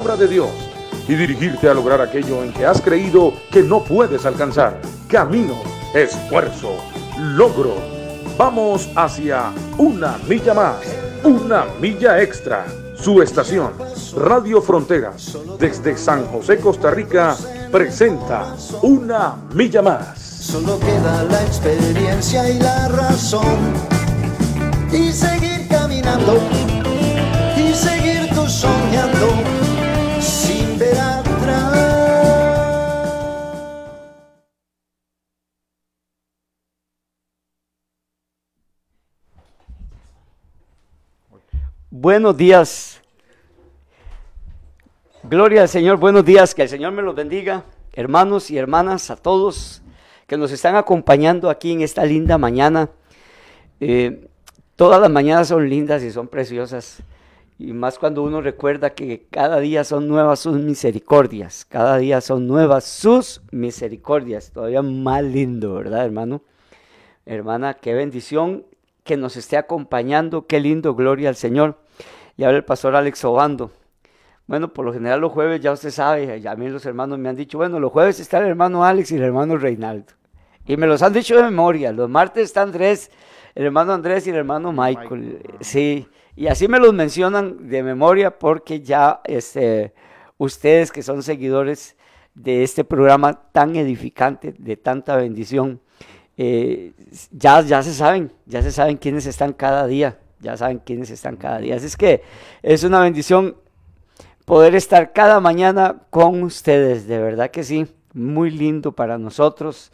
obra de Dios y dirigirte a lograr aquello en que has creído que no puedes alcanzar. Camino, esfuerzo, logro. Vamos hacia una milla más, una milla extra. Su estación, Radio Fronteras, desde San José, Costa Rica, presenta Una Milla Más. Solo queda la experiencia y la razón. Y seguir caminando, y seguir tú soñando, Buenos días. Gloria al Señor, buenos días, que el Señor me los bendiga, hermanos y hermanas, a todos que nos están acompañando aquí en esta linda mañana. Eh, todas las mañanas son lindas y son preciosas, y más cuando uno recuerda que cada día son nuevas sus misericordias, cada día son nuevas sus misericordias, todavía más lindo, ¿verdad, hermano? Hermana, qué bendición que nos esté acompañando, qué lindo, gloria al Señor. Y ahora el pastor Alex Obando. Bueno, por lo general los jueves ya usted sabe, a mí los hermanos me han dicho, bueno, los jueves está el hermano Alex y el hermano Reinaldo. Y me los han dicho de memoria. Los martes está Andrés, el hermano Andrés y el hermano Michael. Sí, y así me los mencionan de memoria porque ya este, ustedes que son seguidores de este programa tan edificante, de tanta bendición, eh, ya, ya se saben, ya se saben quiénes están cada día, ya saben quiénes están cada día. Así es que es una bendición poder estar cada mañana con ustedes, de verdad que sí, muy lindo para nosotros.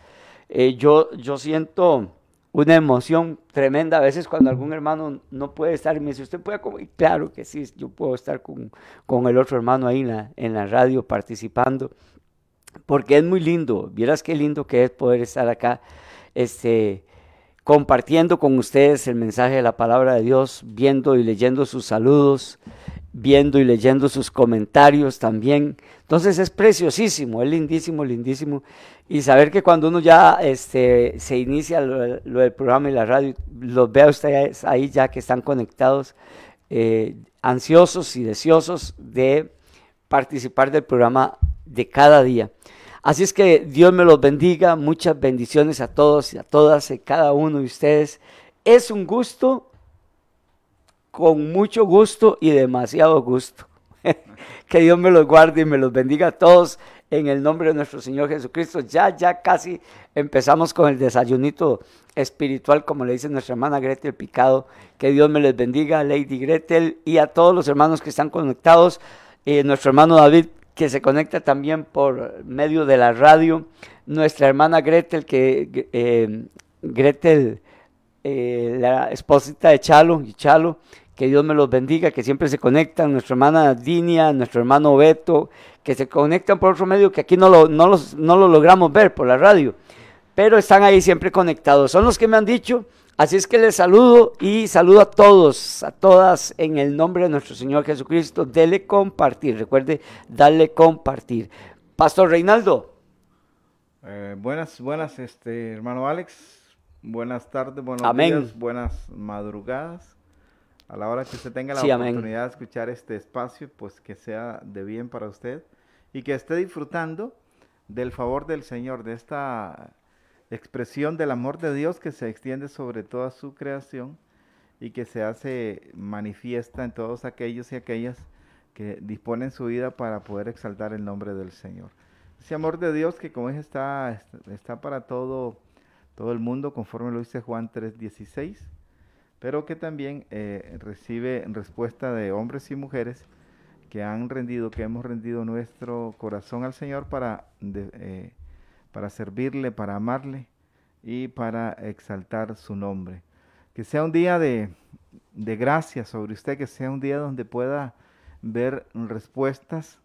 Eh, yo, yo siento una emoción tremenda a veces cuando algún hermano no puede estar y me dice, ¿usted puede comer? Claro que sí, yo puedo estar con, con el otro hermano ahí en la, en la radio participando, porque es muy lindo, vieras qué lindo que es poder estar acá, este, compartiendo con ustedes el mensaje de la palabra de Dios, viendo y leyendo sus saludos, viendo y leyendo sus comentarios también. Entonces es preciosísimo, es lindísimo, lindísimo. Y saber que cuando uno ya este, se inicia lo, del programa y la radio, los vea ustedes ahí ya que están conectados, eh, ansiosos y deseosos de participar del programa de cada día. Así es que Dios me los bendiga, muchas bendiciones a todos y a todas y cada uno de ustedes. Es un gusto, con mucho gusto y demasiado gusto. que Dios me los guarde y me los bendiga a todos en el nombre de nuestro Señor Jesucristo. Ya, ya casi empezamos con el desayunito espiritual, como le dice nuestra hermana Gretel Picado. Que Dios me les bendiga, Lady Gretel, y a todos los hermanos que están conectados. Eh, nuestro hermano David, que se conecta también por medio de la radio. Nuestra hermana Gretel, que eh, Gretel, eh, la esposita de Chalo, y Chalo, que Dios me los bendiga, que siempre se conectan, nuestra hermana Dinia, nuestro hermano Beto, que se conectan por otro medio que aquí no lo, no, los, no lo logramos ver por la radio, pero están ahí siempre conectados. Son los que me han dicho, así es que les saludo y saludo a todos, a todas en el nombre de nuestro Señor Jesucristo. Dele compartir, recuerde, darle compartir. Pastor Reinaldo. Eh, buenas, buenas, este hermano Alex. Buenas tardes, buenos Amén. días, buenas madrugadas. A la hora que usted tenga la Sí, amén. oportunidad de escuchar este espacio, pues que sea de bien para usted y que esté disfrutando del favor del Señor, de esta expresión del amor de Dios que se extiende sobre toda su creación y que se hace manifiesta en todos aquellos y aquellas que disponen su vida para poder exaltar el nombre del Señor. Ese amor de Dios que como dije está, está para todo, todo el mundo, conforme lo dice Juan 3:16 pero que también eh, recibe respuesta de hombres y mujeres que han rendido, que hemos rendido nuestro corazón al Señor para, eh, para servirle, para amarle y para exaltar su nombre. Que sea un día de, de gracia sobre usted, que sea un día donde pueda ver respuestas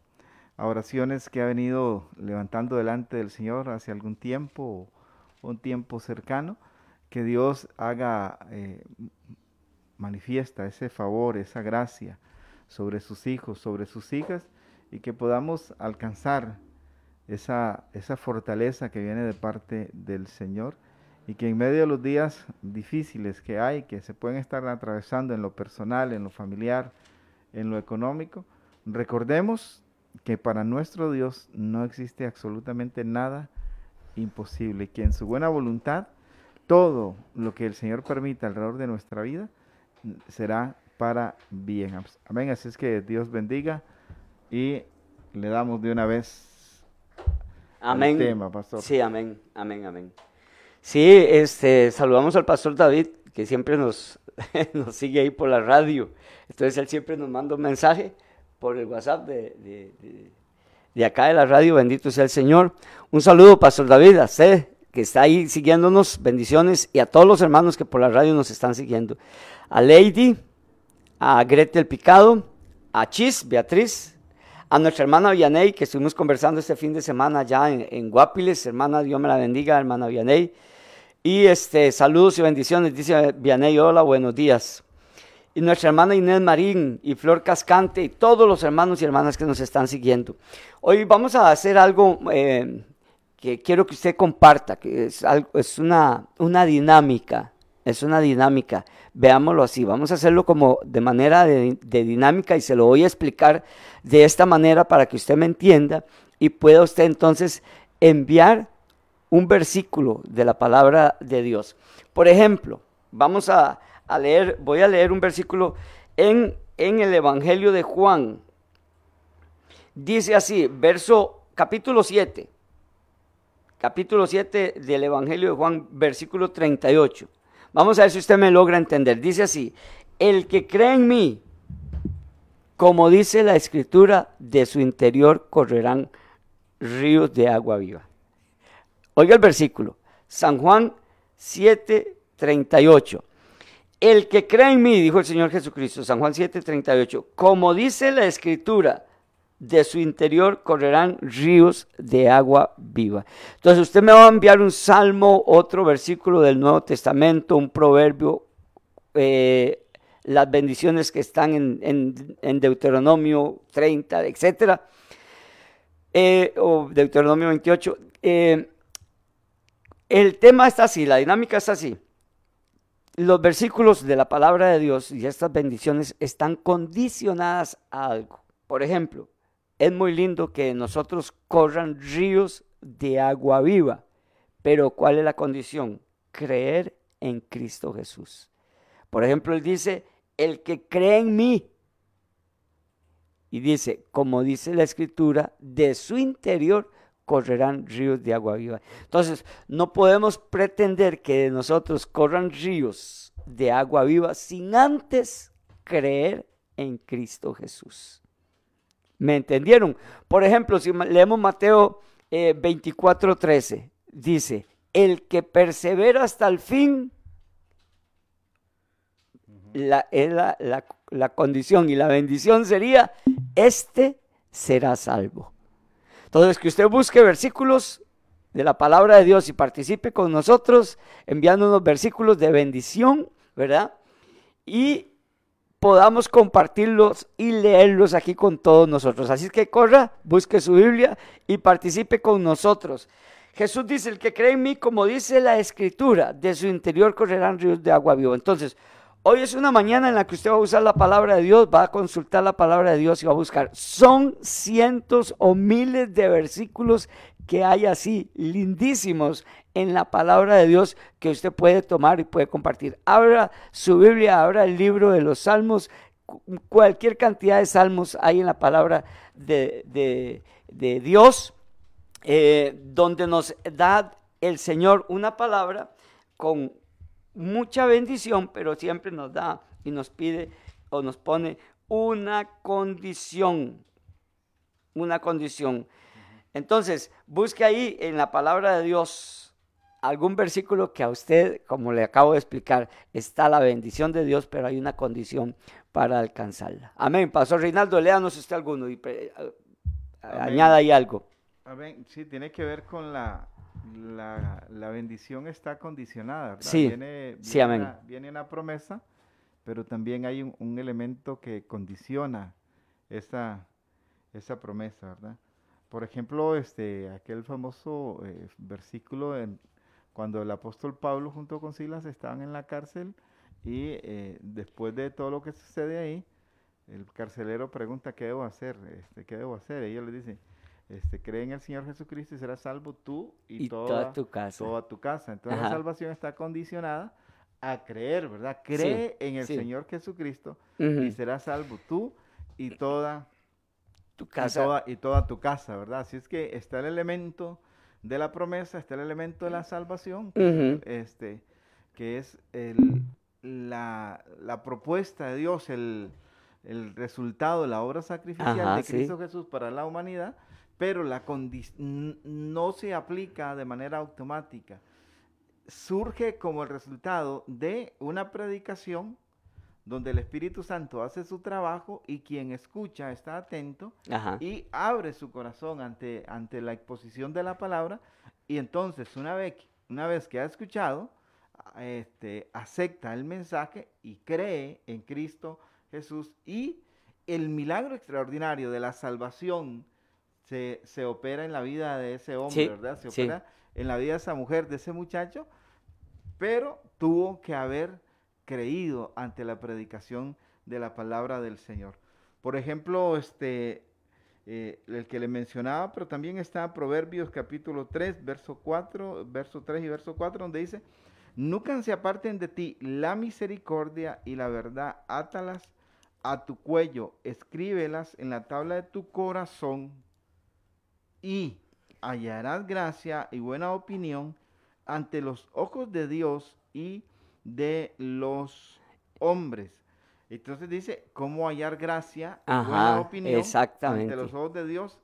a oraciones que ha venido levantando delante del Señor hace algún tiempo o un tiempo cercano que Dios haga, eh, manifiesta ese favor, esa gracia sobre sus hijos, sobre sus hijas, y que podamos alcanzar esa, esa fortaleza que viene de parte del Señor, y que en medio de los días difíciles que hay, que se pueden estar atravesando en lo personal, en lo familiar, en lo económico, recordemos que para nuestro Dios no existe absolutamente nada imposible, que en su buena voluntad todo lo que el Señor permita alrededor de nuestra vida será para bien. Amén. Así es que Dios bendiga y le damos de una vez amén. tema, pastor. Sí, amén, amén, amén. Sí, este, saludamos al pastor David, que siempre nos, nos sigue ahí por la radio. Entonces él siempre nos manda un mensaje por el WhatsApp de, de, acá de la radio. Bendito sea el Señor. Un saludo, pastor David, a usted que está ahí siguiéndonos. Bendiciones y a todos los hermanos que por la radio nos están siguiendo. A Lady, a Gretel Picado, a Chis, Beatriz, a nuestra hermana Vianey, que estuvimos conversando este fin de semana ya en, Guapiles. Hermana, Dios me la bendiga, hermana Vianey. Y este, saludos y bendiciones, dice Vianey, hola, buenos días. Y nuestra hermana Inés Marín y Flor Cascante y todos los hermanos y hermanas que nos están siguiendo. Hoy vamos a hacer algo eh, que quiero que usted comparta, que es, algo, es una, una dinámica, es una dinámica veámoslo así, vamos a hacerlo como de manera de, dinámica y se lo voy a explicar de esta manera para que usted me entienda y pueda usted entonces enviar un versículo de la palabra de Dios. Por ejemplo, vamos a, leer, voy a leer un versículo en, en el Evangelio de Juan. Dice así, verso capítulo 7, capítulo 7 del Evangelio de Juan, versículo 38. Vamos a ver si usted me logra entender. Dice así, el que cree en mí, como dice la escritura, de su interior correrán ríos de agua viva. Oiga el versículo, San Juan 7, 38. El que cree en mí, dijo el Señor Jesucristo, San Juan 7, 38, como dice la escritura, de su interior correrán ríos de agua viva. Entonces usted me va a enviar un salmo, otro versículo del Nuevo Testamento, un proverbio, eh, las bendiciones que están en, Deuteronomio 30, etcétera, eh, o Deuteronomio 28. Eh, el tema está así, la dinámica está así. Los versículos de la palabra de Dios y estas bendiciones están condicionadas a algo. Por ejemplo, es muy lindo que nosotros corran ríos de agua viva, pero ¿cuál es la condición? Creer en Cristo Jesús. Por ejemplo, él dice, el que cree en mí, y dice, como dice la escritura, de su interior correrán ríos de agua viva. Entonces, no podemos pretender que de nosotros corran ríos de agua viva sin antes creer en Cristo Jesús. ¿Me entendieron? Por ejemplo, si leemos Mateo 24, eh, 13, dice, el que persevera hasta el fin, la, es la, condición y la bendición sería, este será salvo. Entonces, que usted busque versículos de la palabra de Dios y participe con nosotros enviando unos versículos de bendición, ¿verdad? Y podamos compartirlos y leerlos aquí con todos nosotros. Así que corra, busque su Biblia y participe con nosotros. Jesús dice, el que cree en mí, como dice la escritura, de su interior correrán ríos de agua viva. Entonces, hoy es una mañana en la que usted va a usar la palabra de Dios, va a consultar la palabra de Dios y va a buscar. Son cientos o miles de versículos que hay así, lindísimos, en la palabra de Dios que usted puede tomar y puede compartir. Abra su Biblia, abra el libro de los Salmos, cualquier cantidad de salmos hay en la palabra de, Dios, eh, donde nos da el Señor una palabra con mucha bendición, pero siempre nos da y nos pide o nos pone una condición, una condición. Entonces, busque ahí en la palabra de Dios algún versículo que a usted, como le acabo de explicar, está la bendición de Dios, pero hay una condición para alcanzarla. Amén. Pastor Reinaldo, léanos usted alguno y añada ahí algo. Amén. Sí, tiene que ver con la, la, bendición está condicionada. Sí, viene, sí, amén. Una, viene una promesa, pero también hay un, elemento que condiciona esa, esa promesa, ¿verdad? Por ejemplo, este, aquel famoso eh, versículo en, cuando el apóstol Pablo junto con Silas estaban en la cárcel y eh, después de todo lo que sucede ahí, el carcelero pregunta qué debo hacer, este, qué debo hacer. Ellos le dicen, este, cree en el Señor Jesucristo y serás salvo tú y, Y toda, toda tu casa. toda tu casa. Entonces la salvación está condicionada a creer, ¿verdad? Cree en el sí. Señor Jesucristo y serás salvo tú y toda Tu y toda, y toda tu casa, ¿verdad? Así es que está el elemento de la promesa, está el elemento de la salvación, este, que es el, la, la propuesta de Dios, el, el resultado de la obra sacrificial Ajá, de sí. Cristo Jesús para la humanidad, pero la no se aplica de manera automática. Surge como el resultado de una predicación donde el Espíritu Santo hace su trabajo y quien escucha está atento Ajá. y abre su corazón ante, ante la exposición de la palabra y entonces una vez, que- una vez que ha escuchado, este, acepta el mensaje y cree en Cristo Jesús y el milagro extraordinario de la salvación se, se opera en la vida de ese hombre, Sí, ¿verdad? Se sí. opera en la vida de esa mujer, de ese muchacho, pero tuvo que haber creído ante la predicación de la palabra del Señor. Por ejemplo, este, eh, el que le mencionaba, pero también está Proverbios capítulo 3, verso 4, verso 3 y verso 4, donde dice, nunca se aparten de ti la misericordia y la verdad, átalas a tu cuello, escríbelas en la tabla de tu corazón y hallarás gracia y buena opinión ante los ojos de Dios y de los hombres. Entonces dice, ¿cómo hallar gracia y buena opinión exactamente. ante los ojos de Dios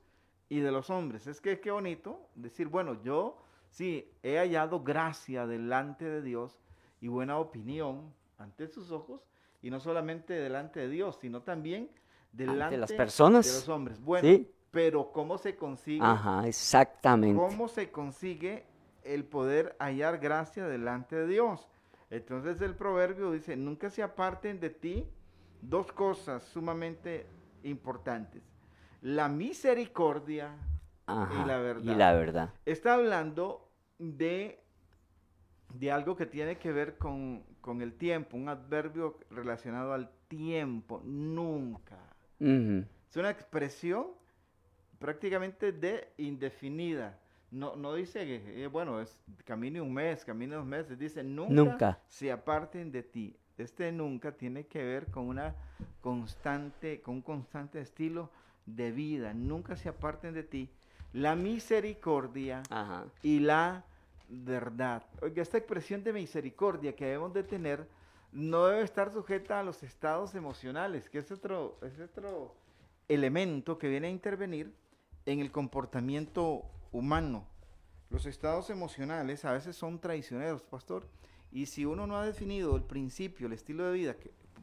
y de los hombres? Es que qué bonito decir, bueno, yo sí he hallado gracia delante de Dios y buena opinión ante sus ojos, y no solamente delante de Dios, sino también delante las de personas. los hombres. Bueno, Sí. pero ¿cómo se consigue? Ajá, exactamente. ¿Cómo se consigue el poder hallar gracia delante de Dios? Entonces el proverbio dice, nunca se aparten de ti dos cosas sumamente importantes. La misericordia Ajá, y la verdad. Y la verdad. está hablando de, de algo que tiene que ver con, con el tiempo, un adverbio relacionado al tiempo, nunca. Ujú. Es una expresión prácticamente de indefinida. No, no dice que, eh, bueno, es camine un mes, camine dos meses, dice nunca, Nunca. se aparten de ti. Este nunca tiene que ver con una constante, con un constante estilo de vida. Nunca se aparten de ti. La misericordia Ajá. y la verdad. Oiga, esta expresión de misericordia que debemos de tener no debe estar sujeta a los estados emocionales, que es otro, es otro elemento que viene a intervenir en el comportamiento humano. Los estados emocionales a veces son traicioneros, pastor, y si uno no ha definido el principio, el estilo de vida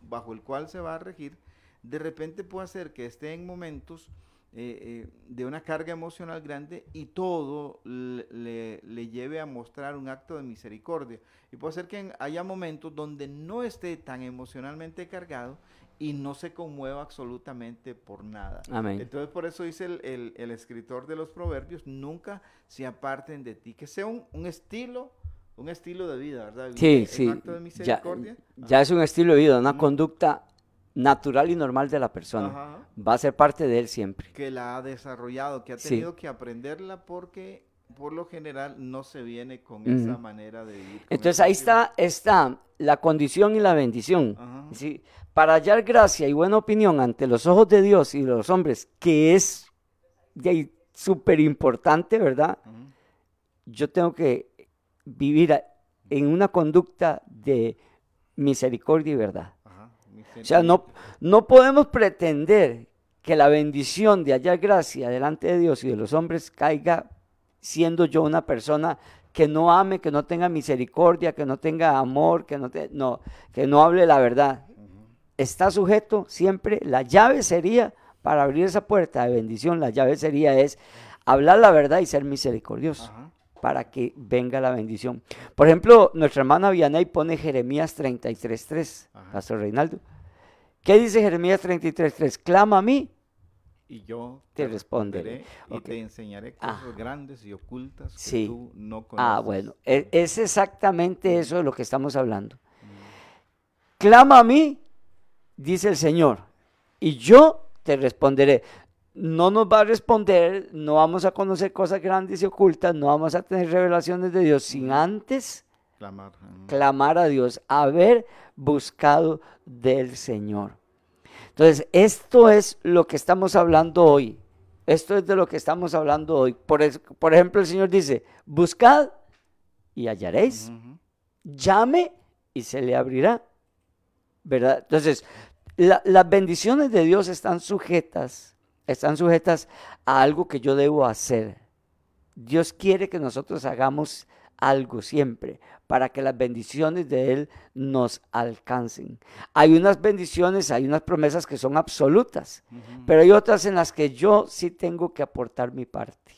bajo el cual se va a regir, de repente puede hacer que esté en momentos eh, eh, de una carga emocional grande y todo le, le- le lleve a mostrar un acto de misericordia. Y puede ser que haya momentos donde no esté tan emocionalmente cargado y no se conmueva absolutamente por nada. Amén. Entonces por eso dice el, el- el escritor de los proverbios, nunca se aparten de ti, que sea un, un estilo, un estilo de vida, ¿verdad? Sí, sí. acto de Ya, misericordia. ya es un estilo de vida, una conducta natural y normal de la persona. Ajá. Va a ser parte de él siempre. que la ha desarrollado, que ha Sí. tenido que aprenderla porque por lo general no se viene con esa manera de vivir. Entonces ahí está, está la condición y la bendición. Ajá. Sí, Para hallar gracia y buena opinión ante los ojos de Dios y de los hombres, que es súper importante, ¿verdad? Yo tengo que vivir a- en una conducta de misericordia y verdad. Ajá. O sea, no, no podemos pretender que la bendición de hallar gracia delante de Dios y de los hombres caiga siendo yo una persona que no ame, que no tenga misericordia, que no tenga amor, que no, te- no, que no hable la verdad. Está sujeto siempre, la llave sería, para abrir esa puerta de bendición, la llave sería es hablar la verdad y ser misericordioso para que venga la bendición. Por ejemplo, nuestra hermana Vianey pone Jeremías 33.3, Ajá. Pastor Reinaldo. ¿Qué dice Jeremías 33.3? Clama a mí. Y yo Te responderé. y te enseñaré cosas Ajá. grandes y ocultas que Sí. tú no conoces. Ah, bueno, e- es exactamente eso de lo que estamos hablando. Clama a mí, dice el Señor, y yo te responderé. No nos va a responder, no vamos a conocer cosas grandes y ocultas, no vamos a tener revelaciones de Dios sin antes Clamar. clamar a Dios, haber buscado del Señor. Entonces, esto es lo que estamos hablando hoy. Esto es de lo que estamos hablando hoy. Por, es- por ejemplo, el Señor dice, buscad y hallaréis, llame y se le abrirá. ¿Verdad? Entonces, la- las bendiciones de Dios están sujetas, están sujetas a algo que yo debo hacer. Dios quiere que nosotros hagamos algo siempre para que las bendiciones de Él nos alcancen. Hay unas bendiciones, hay unas promesas que son absolutas, pero hay otras en las que yo sí tengo que aportar mi parte.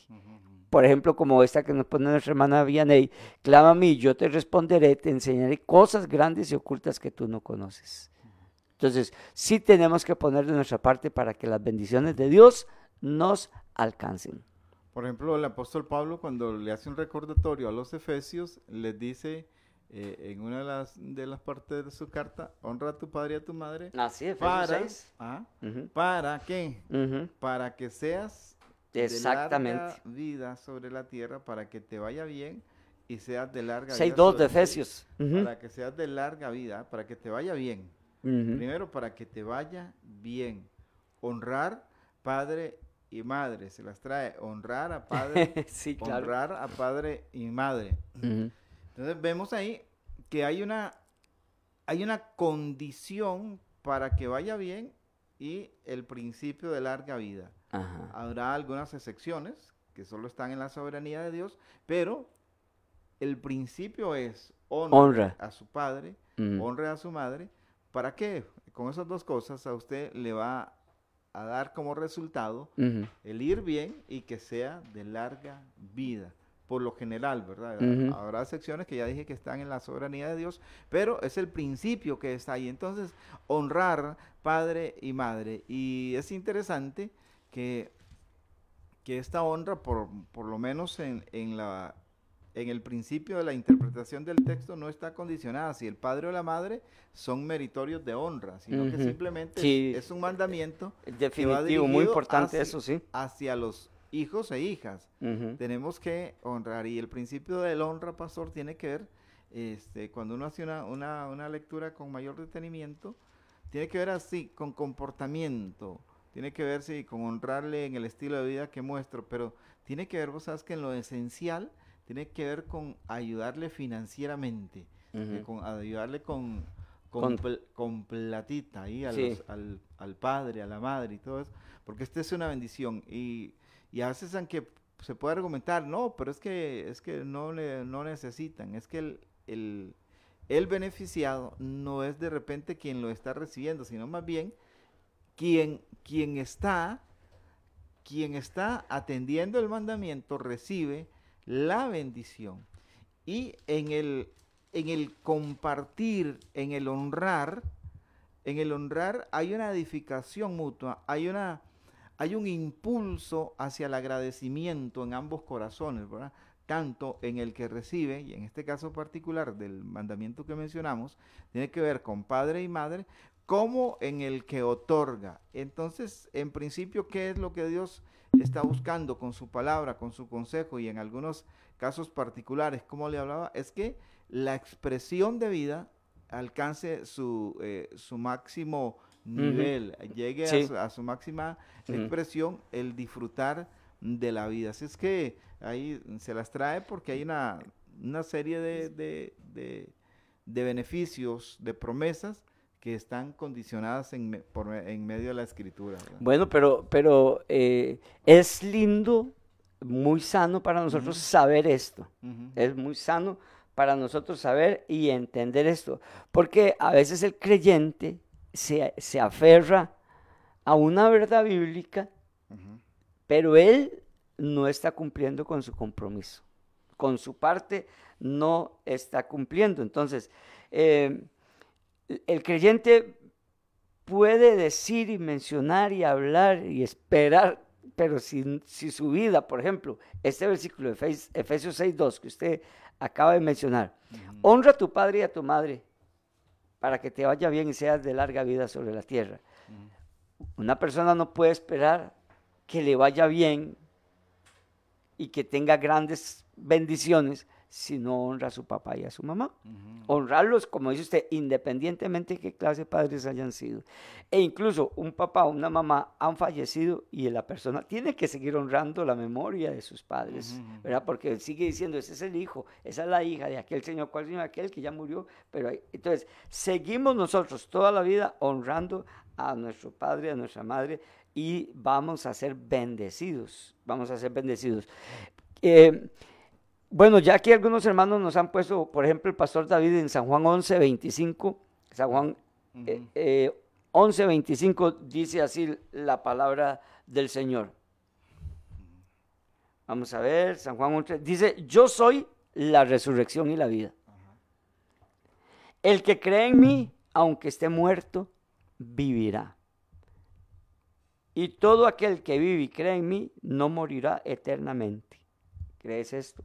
Por ejemplo, como esta que nos pone nuestra hermana Vianey, clama a mí, yo te responderé, te enseñaré cosas grandes y ocultas que tú no conoces. Entonces, sí tenemos que poner de nuestra parte para que las bendiciones de Dios nos alcancen. Por ejemplo, el apóstol Pablo cuando le hace un recordatorio a los efesios, les dice eh, en una de las, de las partes de su carta, honra a tu padre y a tu madre. Así es, Para, ah, ¿Para qué? Para que seas de Exactamente. larga vida sobre la tierra, para que te vaya bien y seas de larga vida. 6.2 de Efesios. Para que seas de larga vida, para que te vaya bien. Primero, para que te vaya bien. Honrar padre y madre. Se las trae. Honrar a padre, sí, claro. honrar a padre y madre. Entonces vemos ahí que hay una, hay una condición para que vaya bien y el principio de larga vida. Ajá. Habrá algunas excepciones que solo están en la soberanía de Dios, pero el principio es honra, Honra. a su padre, Ujú. honre a su madre. ¿Para qué? Con esas dos cosas a usted le va a dar como resultado el ir bien y que sea de larga vida. Por lo general, ¿verdad? Habrá secciones que ya dije que están en la soberanía de Dios, pero es el principio que está ahí. Entonces, honrar padre y madre. Y es interesante que, que esta honra, por, por lo menos en, en la, en el principio de la interpretación del texto, no está condicionada si el padre o la madre son meritorios de honra, sino que simplemente Sí. es, un mandamiento Definitivo, muy dirigido importante hacia- eso, sí. hacia los hijos e hijas. Tenemos que honrar y el principio del honra, pastor, tiene que ver, este, cuando uno hace una, una, una lectura con mayor detenimiento, tiene que ver así, con comportamiento, tiene que ver sí, con honrarle en el estilo de vida que muestro, pero tiene que ver, vos sabes que en lo esencial, tiene que ver con ayudarle financieramente, eh, con ayudarle con, con, Con- pl- con platita ahí a Sí. los- al, al padre, a la madre y todo eso, porque esta es una bendición. Y, y a veces aunque se puede argumentar, no, pero es que es que no, le, no necesitan, es que el, el, el beneficiado no es de repente quien lo está recibiendo, sino más bien quien, quien está quien está atendiendo el mandamiento recibe la bendición. Y en el, en el compartir, en el honrar, en el honrar hay una edificación mutua, hay una hay un impulso hacia el agradecimiento en ambos corazones, ¿verdad? Tanto en el que recibe, y en este caso particular del mandamiento que mencionamos, tiene que ver con padre y madre, como en el que otorga. Entonces, en principio, ¿qué es lo que Dios está buscando con su palabra, con su consejo y en algunos casos particulares, como le hablaba? Es que la expresión de vida alcance su, eh, su máximo nivel, llegue Sí. a, su, a su máxima expresión, el disfrutar de la vida. Así es que ahí se las trae porque hay una, una serie de, de- de- de beneficios, de promesas que están condicionadas en, me- por en medio de la escritura. ¿verdad? Bueno, pero, pero eh, es lindo, muy sano para nosotros saber esto. Es muy sano para nosotros saber y entender esto. Porque a veces el creyente se, se aferra a una verdad bíblica, pero él no está cumpliendo con su compromiso. Con su parte no está cumpliendo. Entonces, eh, el creyente puede decir y mencionar y hablar y esperar, pero si, si su vida, por ejemplo, este versículo de Efes- Efesios 6.2 que usted acaba de mencionar, honra a tu padre y a tu madre para que te vaya bien y seas de larga vida sobre la tierra. Una persona no puede esperar que le vaya bien y que tenga grandes bendiciones si no honra a su papá y a su mamá. Honrarlos, como dice usted, independientemente de qué clase de padres hayan sido. E incluso un papá o una mamá han fallecido y la persona tiene que seguir honrando la memoria de sus padres, ¿verdad? Porque sigue diciendo, ese es el hijo, esa es la hija de aquel señor, cuál señor aquel que ya murió. Pero entonces, seguimos nosotros toda la vida honrando a nuestro padre, a nuestra madre, y vamos a ser bendecidos, vamos a ser bendecidos. Eh, bueno, ya aquí algunos hermanos nos han puesto, por ejemplo, el pastor David en San Juan 11, 25, San Juan 11, 25 eh, dice así la palabra del Señor. Vamos a ver, San Juan 11, dice, yo soy la resurrección y la vida. El que cree en mí, aunque esté muerto, vivirá. Y todo aquel que vive y cree en mí, no morirá eternamente. ¿Crees esto?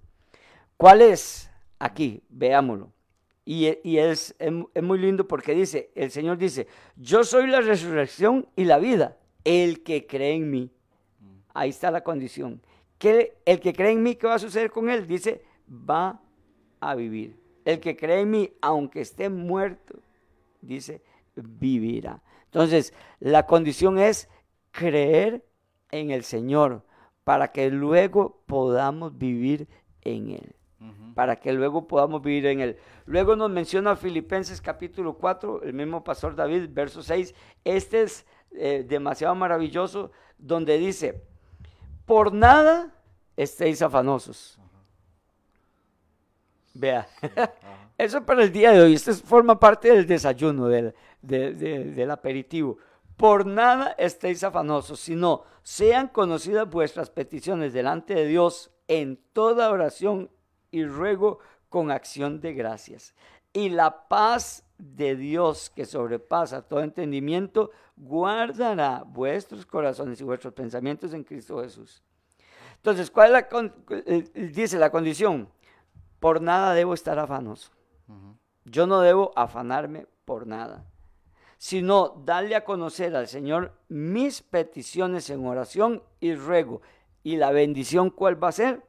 ¿Cuál es? Aquí, veámoslo. Y, es, es, muy lindo porque dice, el Señor dice, yo soy la resurrección y la vida, el que cree en mí. Ahí está la condición. ¿Qué, el que cree en mí, ¿qué va a suceder con él? Dice, va a vivir. El que cree en mí, aunque esté muerto, dice, vivirá. Entonces, la condición es creer en el Señor para que luego podamos vivir en Él para que luego podamos vivir en él. Luego nos menciona Filipenses capítulo 4, el mismo pastor David, verso 6. Este es eh, demasiado maravilloso, donde dice, por nada estéis afanosos. Vea, eso para el día de hoy, esto forma parte del desayuno, del, del aperitivo. Por nada estéis afanosos, sino sean conocidas vuestras peticiones delante de Dios en toda oración y ruego con acción de gracias. Y la paz de Dios que sobrepasa todo entendimiento, guardará vuestros corazones y vuestros pensamientos en Cristo Jesús. Entonces, ¿cuál es la eh, dice la condición? Por nada debo estar afanoso. Yo no debo afanarme por nada, sino darle a conocer al Señor mis peticiones en oración y ruego. ¿Y la bendición cuál va a ser?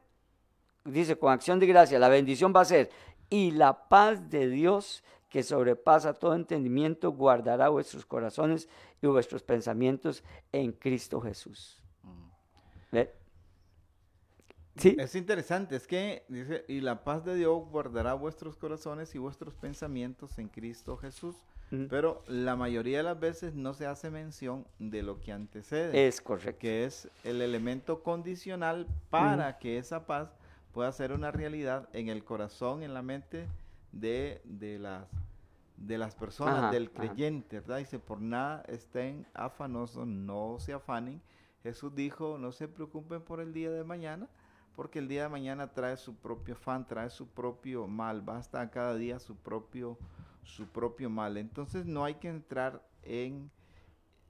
Dice con acción de gracia, la bendición va a ser, y la paz de Dios que sobrepasa todo entendimiento, guardará vuestros corazones y vuestros pensamientos en Cristo Jesús. ¿Sí? Es interesante, es que dice, y la paz de Dios guardará vuestros corazones y vuestros pensamientos en Cristo Jesús. Pero la mayoría de las veces no se hace mención de lo que antecede. Es correcto. Que es el elemento condicional para que esa paz pueda ser una realidad en el corazón, en la mente de, de las, de las personas, del creyente, ¿verdad? Dice, por nada estén afanosos, no se afanen. Jesús dijo, no se preocupen por el día de mañana, porque el día de mañana trae su propio afán, trae su propio mal, basta cada día su propio, su propio mal. Entonces no hay que entrar en,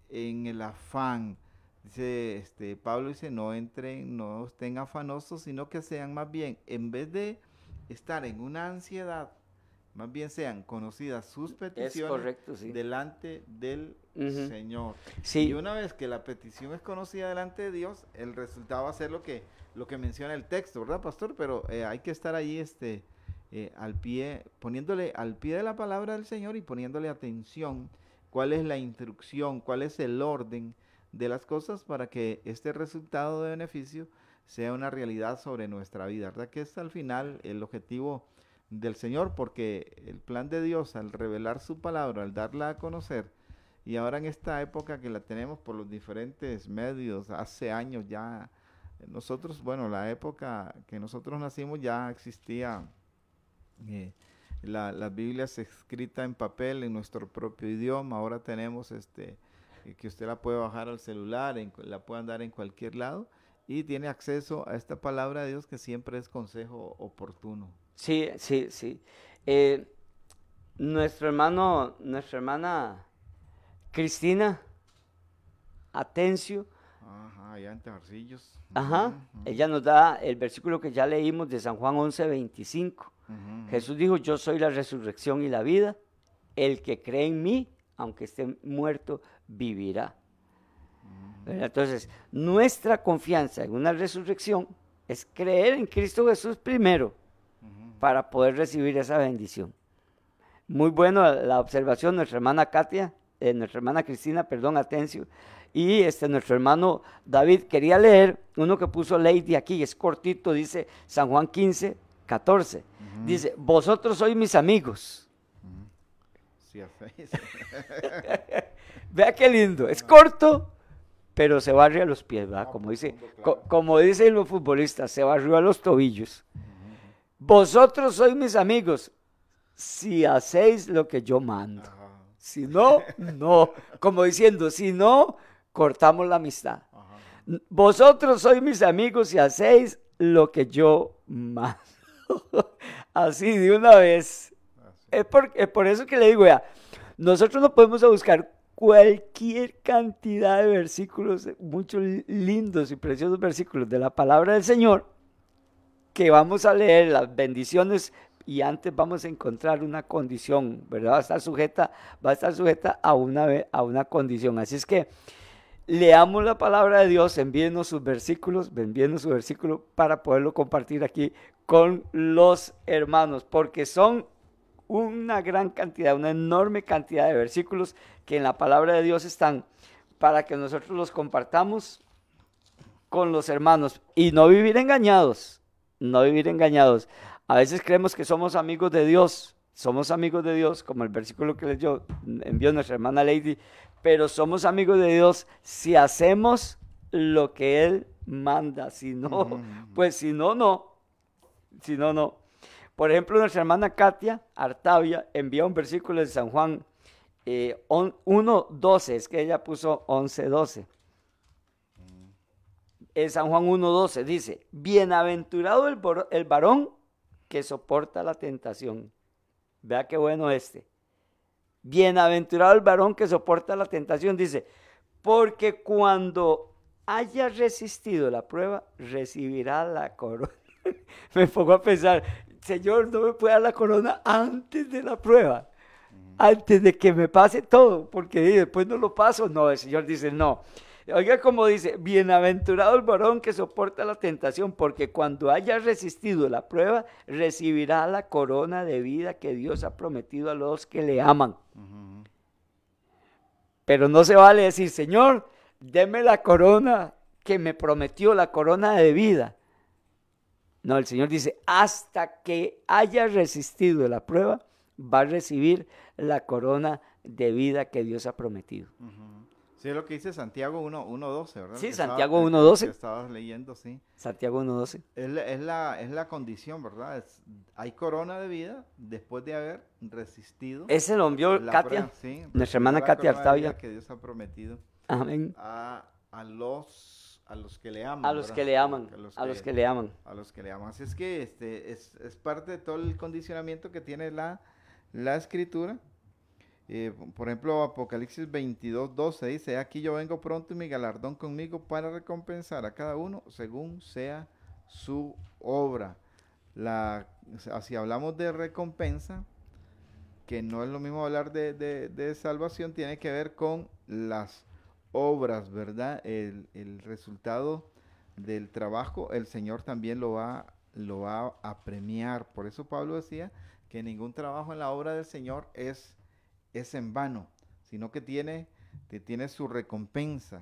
en el afán, Dice, este, Pablo dice, no entren, no estén afanosos, sino que sean más bien, en vez de estar en una ansiedad, más bien sean conocidas sus peticiones delante del Señor. Y una vez que la petición es conocida delante de Dios, el resultado va a ser lo que, lo que menciona el texto, ¿verdad, pastor? Pero eh, hay que estar ahí este, eh, al pie, poniéndole al pie de la palabra del Señor y poniéndole atención. Cuál es la instrucción, cuál es el orden de las cosas para que este resultado de beneficio sea una realidad sobre nuestra vida, ¿verdad? Que es al final el objetivo del Señor, porque el plan de Dios al revelar su palabra, al darla a conocer, y ahora en esta época que la tenemos por los diferentes medios, hace años ya, nosotros, bueno, la época que nosotros nacimos ya existía eh, la, las Biblias escritas en papel en nuestro propio idioma, ahora tenemos este que usted la puede bajar al celular, la puede andar en cualquier lado y tiene acceso a esta palabra de Dios que siempre es consejo oportuno. Sí, sí, sí. Eh, nuestro hermano, nuestra hermana Cristina Atencio. Ajá, allá en Ajá, ella nos da el versículo que ya leímos de San Juan 11, 25. Jesús dijo, yo soy la resurrección y la vida. El que cree en mí, aunque esté muerto, vivirá. ¿verdad? Entonces, nuestra confianza en una resurrección es creer en Cristo Jesús primero para poder recibir esa bendición. Muy bueno la observación, nuestra hermana Katia, eh, nuestra hermana Cristina, perdón, Atencio, y este, nuestro hermano David quería leer uno que puso Lady aquí, es cortito, dice San Juan 15, 14. Dice, vosotros sois mis amigos. Vea qué lindo, es corto, pero se barre a los pies, ¿verdad? Como, dice, co- como dicen los futbolistas, se barrió a los tobillos. Vosotros sois mis amigos si hacéis lo que yo mando. Si no, no. Como diciendo, si no, cortamos la amistad. Vosotros sois mis amigos si hacéis lo que yo mando. Así de una vez. Es por, es por eso que le digo, ya, nosotros no podemos buscar cualquier cantidad de versículos, muchos lindos y preciosos versículos de la palabra del Señor, que vamos a leer las bendiciones y antes vamos a encontrar una condición, ¿verdad? Va a estar sujeta, va a estar sujeta a una, a una condición. Así es que leamos la palabra de Dios, envíenos sus versículos, envíenos su versículo para poderlo compartir aquí con los hermanos, porque son una gran cantidad, una enorme cantidad de versículos que en la palabra de Dios están para que nosotros los compartamos con los hermanos y no vivir engañados, no vivir engañados. A veces creemos que somos amigos de Dios, somos amigos de Dios, como el versículo que leyó, envió nuestra hermana Lady, pero somos amigos de Dios si hacemos lo que Él manda, si no, pues si no, no, si no, no. Por ejemplo, nuestra hermana Katia Artavia envía un versículo de San Juan eh, on- 1.12, es que ella puso 11.12. En San Juan 1.12 dice, bienaventurado el, el varón que soporta la tentación. Vea qué bueno este. Bienaventurado el varón que soporta la tentación, dice, porque cuando haya resistido la prueba, recibirá la corona. me pongo a pensar, Señor, no me puede dar la corona antes de la prueba, antes de que me pase todo, porque después no lo paso. No, el Señor dice, no. Oiga como dice, bienaventurado el varón que soporta la tentación, porque cuando haya resistido la prueba, recibirá la corona de vida que Dios ha prometido a los que le aman. Pero no se vale decir, Señor, deme la corona que me prometió, la corona de vida. No, el Señor dice, hasta que haya resistido la prueba, va a recibir la corona de vida que Dios ha prometido. Sí, es lo que dice Santiago 1, 1.12, ¿verdad? Sí, Que Santiago que- 1:12. que estabas leyendo, sí. Santiago 1.12. Es la, es la, es la condición, ¿verdad? Es- hay corona de vida después de haber resistido. Ese lo envió Katia, prueba, sí, nuestra hermana la Katia Artavia. Que Dios ha prometido Amén. a, a los, a los que le aman. A los ¿verdad? que le aman, A los a los que- le aman. a los que le aman. Así es que este es, es parte de todo el condicionamiento que tiene la, la escritura. Eh, por ejemplo, Apocalipsis 22, 12 dice, aquí yo vengo pronto y mi galardón conmigo para recompensar a cada uno según sea su obra. La, si hablamos de recompensa, que no es lo mismo hablar de, de- de salvación, tiene que ver con las obras, ¿verdad? El, el resultado del trabajo, el Señor también lo va, lo va a premiar. Por eso Pablo decía que ningún trabajo en la obra del Señor es, es en vano, sino que tiene, que tiene su recompensa.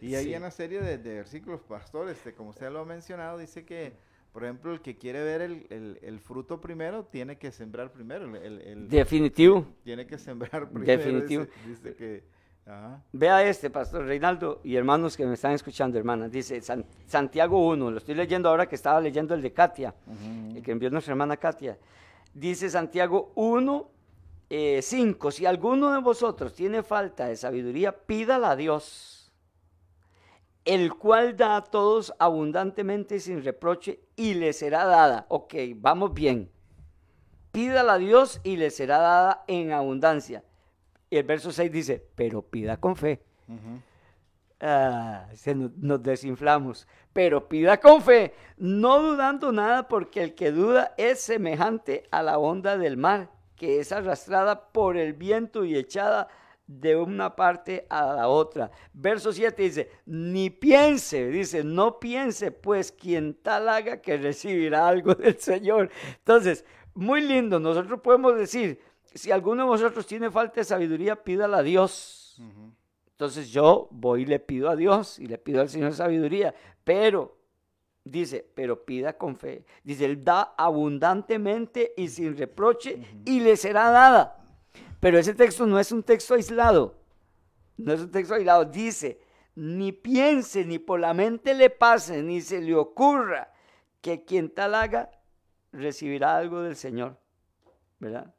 Y hay Sí. una serie de, de versículos, pastores, este, como usted lo ha mencionado, dice que, por ejemplo, el que quiere ver el, el- el fruto primero, tiene que sembrar primero. el- el- el- Definitivo. tiene que sembrar primero. Definitivo. Dice, dice que... ajá. Vea este, Pastor Reinaldo y hermanos que me están escuchando, hermanas. Dice San- Santiago 1, lo estoy leyendo ahora que estaba leyendo el de Katia, el que envió nuestra hermana Katia. Dice Santiago 1, 5, si alguno de vosotros tiene falta de sabiduría, pídala a Dios, el cual da a todos abundantemente sin reproche y le será dada. Ok, vamos bien. Pídala a Dios y le será dada en abundancia. Y el verso 6 dice, pero pida con fe. Ah, se nos, nos desinflamos. Pero pida con fe, no dudando nada, porque el que duda es semejante a la onda del mar, que es arrastrada por el viento y echada de una parte a la otra. Verso 7 dice, ni piense, dice, no piense, pues quien tal haga que recibirá algo del Señor. Entonces, muy lindo, nosotros podemos decir, si alguno de vosotros tiene falta de sabiduría, pídala a Dios. Entonces yo voy y le pido a Dios y le pido al Señor sabiduría, pero dice, pero pida con fe. Dice, Él da abundantemente y sin reproche y le será dada. Pero ese texto no es un texto aislado, no es un texto aislado. Dice, ni piense, ni por la mente le pase, ni se le ocurra que quien tal haga recibirá algo del Señor. ¿Verdad?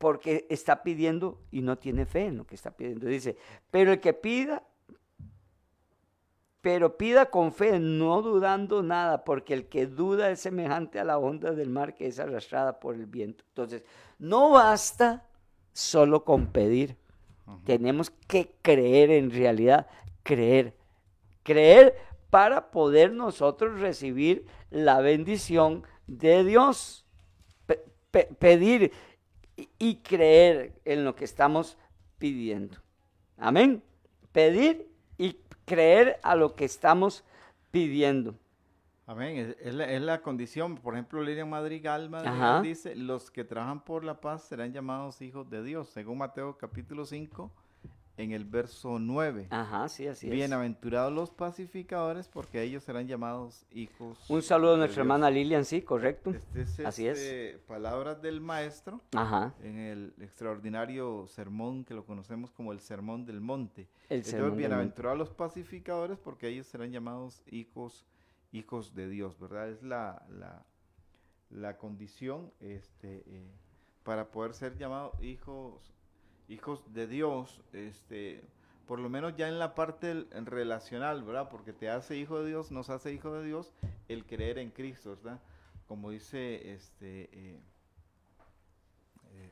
Porque está pidiendo y no tiene fe en lo que está pidiendo. Dice, pero el que pida, pero pida con fe, no dudando nada, porque el que duda es semejante a la onda del mar que es arrastrada por el viento. Entonces, no basta solo con pedir. Tenemos que creer en realidad, creer. Creer para poder nosotros recibir la bendición de Dios. pedir y creer en lo que estamos pidiendo. Amén. Pedir y creer a lo que estamos pidiendo. Amén. Es, la, condición. Por ejemplo, Lilian Madrigal, dice, los que trabajan por la paz serán llamados hijos de Dios, según Mateo capítulo 5, en el verso 9. Ajá, sí, así es. Bienaventurados los pacificadores, porque ellos serán llamados hijos. Un saludo a nuestra hermana Lilian, sí, correcto. Este así es. Este, palabras del maestro Ajá. en el extraordinario sermón que lo conocemos como el sermón del monte. El Entonces, bienaventurados los pacificadores, porque ellos serán llamados hijos, hijos de Dios, ¿verdad? Es la, la, condición este, eh, para poder ser llamados hijos hijos de Dios, este, por lo menos ya en la parte relacional, ¿verdad? Porque te hace hijo de Dios, nos hace hijo de Dios el creer en Cristo, ¿verdad? Como dice este eh, eh,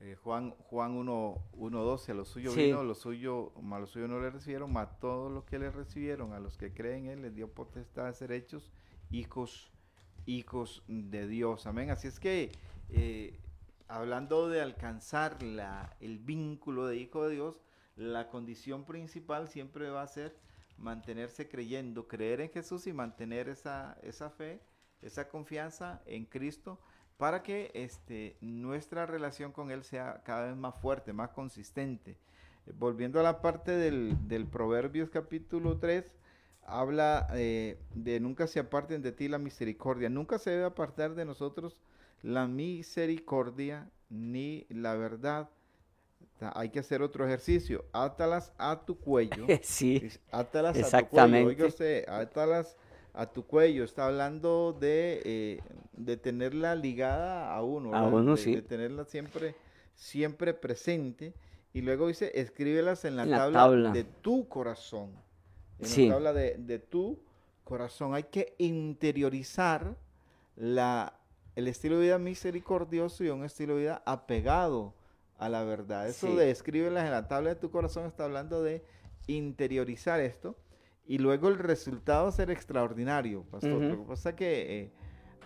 eh, Juan Juan 1.12, a los suyos vino, a los suyos, a los suyos no le recibieron, mas todos los que le recibieron, a los que creen en él, les dio potestad de ser hechos hijos, hijos de Dios. Amén. Así es que hablando de alcanzar la, el vínculo de hijo de Dios, la condición principal siempre va a ser mantenerse creyendo, creer en Jesús y mantener esa, esa fe, esa confianza en Cristo para que este, nuestra relación con Él sea cada vez más fuerte, más consistente. Volviendo a la parte del, del Proverbios capítulo 3, habla eh, de nunca se aparten de ti la misericordia, nunca se debe apartar de nosotros la misericordia ni la verdad. Hay que hacer otro ejercicio. Átalas a tu cuello. sí. Átalas a tu cuello. Oígase, átalas a tu cuello. Está hablando de, eh, de tenerla ligada a uno. A uno, de, sí. De tenerla siempre, siempre presente. Y luego dice, escríbelas en la, tabla, de tu corazón. En la tabla de, de tu corazón. Hay que interiorizar la el estilo de vida misericordioso y un estilo de vida apegado a la verdad. Eso de escríbelas en la tabla de tu corazón está hablando de interiorizar esto y luego el resultado ser extraordinario, pastor. Lo que pasa es que eh,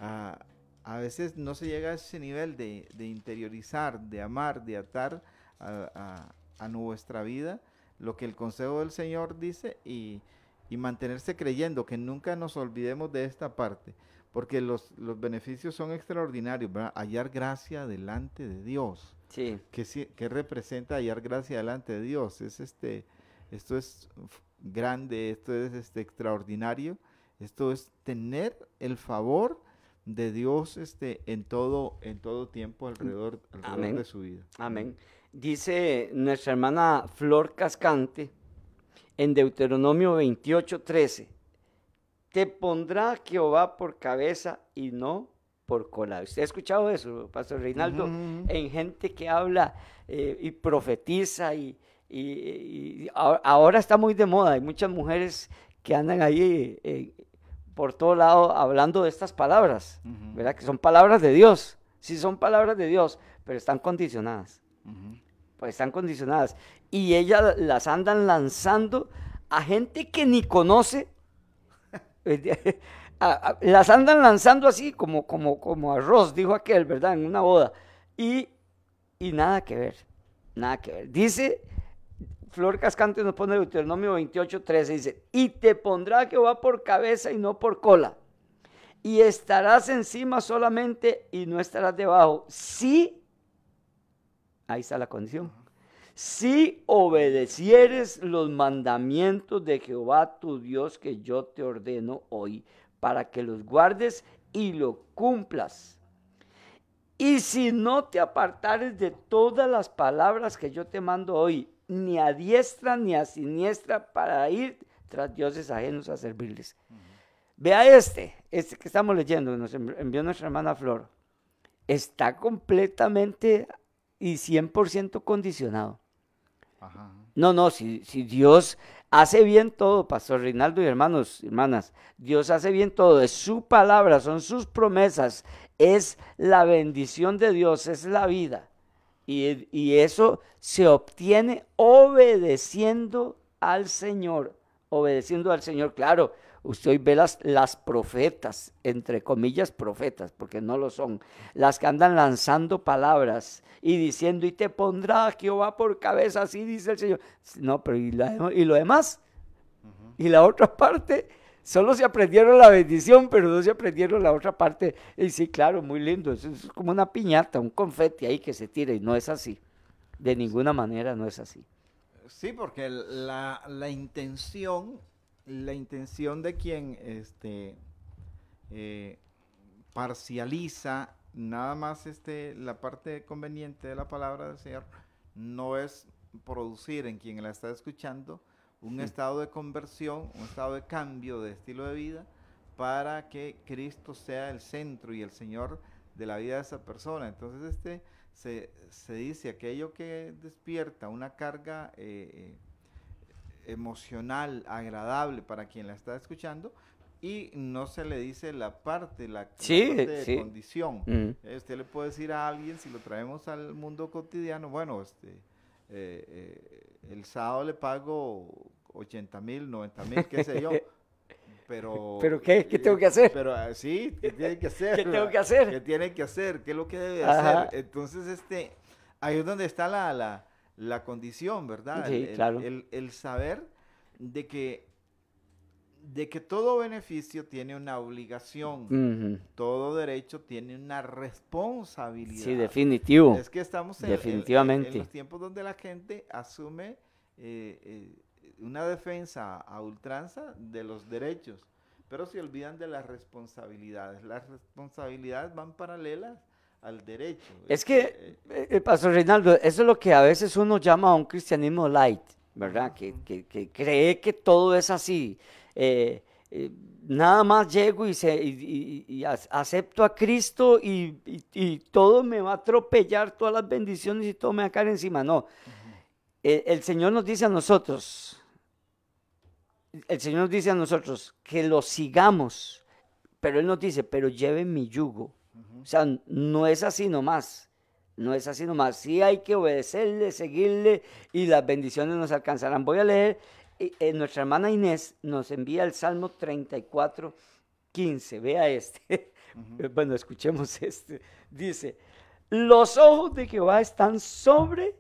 a, veces no se llega a ese nivel de, interiorizar, de amar, de atar a, nuestra vida lo que el consejo del Señor dice y, y mantenerse creyendo, que nunca nos olvidemos de esta parte porque los, los beneficios son extraordinarios, ¿verdad? Hallar gracia delante de Dios. Sí. ¿Qué, representa hallar gracia delante de Dios? Es este, esto es grande, esto es este, extraordinario, esto es tener el favor de Dios este, en, todo, en todo tiempo alrededor, alrededor de su vida. Amén. Dice nuestra hermana Flor Cascante en Deuteronomio 28, 13 te pondrá Jehová por cabeza y no por cola. ¿Usted ha escuchado eso, Pastor Reinaldo? En gente que habla eh, y profetiza y, ahora está muy de moda. Hay muchas mujeres que andan ahí eh, por todo lado hablando de estas palabras, ¿verdad? Que son palabras de Dios. Sí son palabras de Dios, pero están condicionadas. Pues están condicionadas. Y ellas las andan lanzando a gente que ni conoce las andan lanzando así como, como, como arroz, dijo aquel, ¿verdad? En una boda. Y, y nada que ver. Nada que ver. Dice, Flor Cascante nos pone Deuteronomio 28, 13, dice, y te pondrá Jehová por cabeza y no por cola, y estarás encima solamente y no estarás debajo. Si, ahí está la condición, si obedecieres los mandamientos de Jehová tu Dios que yo te ordeno hoy, para que los guardes y lo cumplas. Y si no te apartares de todas las palabras que yo te mando hoy, ni a diestra ni a siniestra, para ir tras dioses ajenos a servirles. Vea este, este que estamos leyendo, nos envió nuestra hermana Flor. Está completamente y 100% condicionado. No, no, si, Dios hace bien todo, Pastor Reinaldo y hermanos, hermanas, Dios hace bien todo, es su palabra, son sus promesas, es la bendición de Dios, es la vida. Y, y eso se obtiene obedeciendo al Señor, obedeciendo al Señor, claro. Usted hoy ve las, las profetas, entre comillas profetas, porque no lo son, las que andan lanzando palabras y diciendo, y te pondrá Jehová por cabeza, así dice el Señor. No, pero ¿y, y lo demás? Y la otra parte, solo se aprendieron la bendición, pero no se aprendieron la otra parte. Y sí, claro, muy lindo, es, es como una piñata, un confeti ahí que se tira, y no es así. De ninguna manera no es así. Sí, porque la, la intención la intención de quien este, eh, parcializa nada más este, la parte conveniente de la palabra del Señor no es producir en quien la está escuchando un estado de conversión, un estado de cambio de estilo de vida para que Cristo sea el centro y el Señor de la vida de esa persona. Entonces este se, dice aquello que despierta una carga eh, eh, emocional, agradable para quien la está escuchando y no se le dice la parte, la, de condición. Eh, usted le puede decir a alguien, si lo traemos al mundo cotidiano, bueno, este, eh, eh, el sábado le pago 80 mil, 90 mil, qué sé yo. Pero, ¿Pero qué? ¿Qué tengo que hacer? Pero ah, sí, ¿qué tiene que hacer? ¿Qué tengo que hacer? ¿Qué tiene que hacer? ¿Qué es lo que debe hacer? Entonces, este, ahí es donde está la, la, la condición, ¿verdad? Sí, claro. el saber de que, de que todo beneficio tiene una obligación, todo derecho tiene una responsabilidad. Sí, definitivo. Es que estamos en, Definitivamente. los tiempos donde la gente asume eh, eh, una defensa a ultranza de los derechos, pero se olvidan de las responsabilidades. Las responsabilidades van paralelas al derecho. Es que, eh, Pastor Reinaldo, eso es lo que a veces uno llama a un cristianismo light. ¿verdad? Que, cree que todo es así. Eh, eh, nada más llego y, se, acepto a Cristo y, todo me va a atropellar, todas las bendiciones y todo me va a caer encima. No, el, Señor nos dice a nosotros, el Señor nos dice a nosotros que lo sigamos, pero Él nos dice, pero lleven mi yugo. O sea, no es así nomás. No es así nomás. Sí hay que obedecerle, seguirle y las bendiciones nos alcanzarán. Voy a leer, eh, nuestra hermana Inés nos envía el Salmo 34, 15. Vea este. bueno, escuchemos este. Dice, los ojos de Jehová están sobre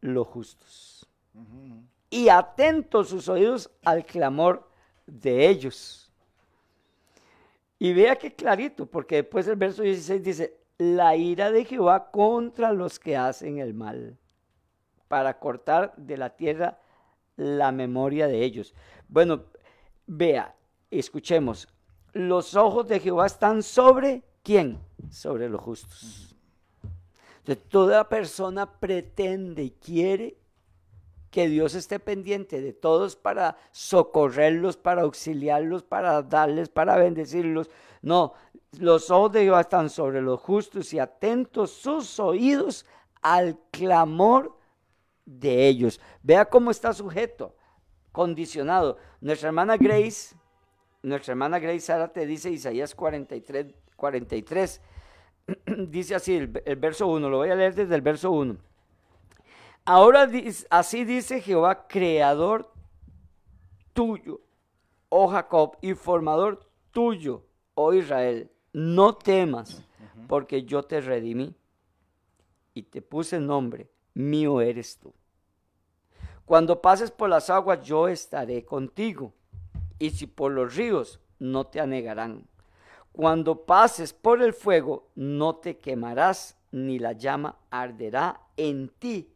los justos y atentos sus oídos al clamor de ellos. Y vea qué clarito, porque después el verso 16 dice, la ira de Jehová contra los que hacen el mal, para cortar de la tierra la memoria de ellos. Bueno, vea, escuchemos, los ojos de Jehová están sobre quién? Sobre los justos. Entonces, toda persona pretende y quiere que Dios esté pendiente de todos para socorrerlos, para auxiliarlos, para darles, para bendecirlos. No, los ojos de Jehová están sobre los justos y atentos sus oídos al clamor de ellos. Vea cómo está sujeto, condicionado. Nuestra hermana Grace, nuestra hermana Grace te dice Isaías 43, 43. dice así el, el verso 1, lo voy a leer desde el verso 1. Ahora así dice Jehová, creador tuyo, oh Jacob, y formador tuyo, oh Israel no temas, porque yo te redimí y te puse nombre. mío eres tú. Cuando pases por las aguas, yo estaré contigo. Y si por los ríos, no te anegarán. Cuando pases por el fuego, no te quemarás, ni la llama arderá en ti,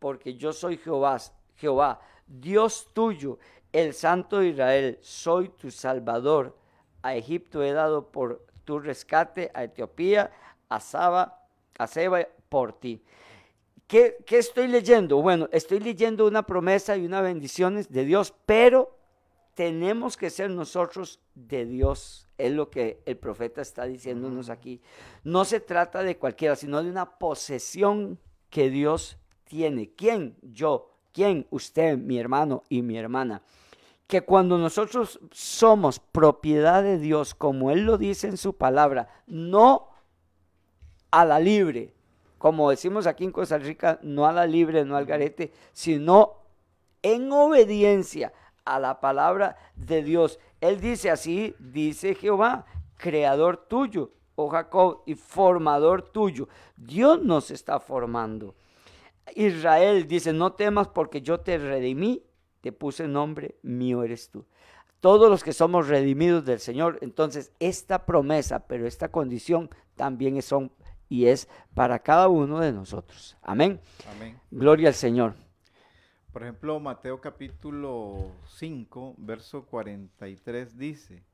porque yo soy Jehová, Jehová, Dios tuyo, el Santo de Israel, soy tu Salvador. A Egipto he dado por tu rescate, a Etiopía, a Saba, a Seba por ti. ¿Qué, ¿Qué, estoy leyendo? Bueno, estoy leyendo una promesa y una bendiciones de Dios, pero tenemos que ser nosotros de Dios. Es lo que el profeta está diciéndonos aquí. No se trata de cualquiera, sino de una posesión que Dios tiene. ¿Quién? Yo. ¿Quién? Usted, mi hermano y mi hermana. Que cuando nosotros somos propiedad de Dios, como Él lo dice en su palabra, no a la libre, como decimos aquí en Costa Rica, no a la libre, no al garete, sino en obediencia a la palabra de Dios. Él dice así, dice Jehová, creador tuyo, oh Jacob, y formador tuyo. Dios nos está formando. Israel dice, no temas porque yo te redimí, te puse nombre, mío eres tú. Todos los que somos redimidos del Señor, entonces esta promesa, pero esta condición también es, son, y es para cada uno de nosotros. Amén. Amén. Gloria al Señor. Por ejemplo, Mateo capítulo 5, verso 43 dice,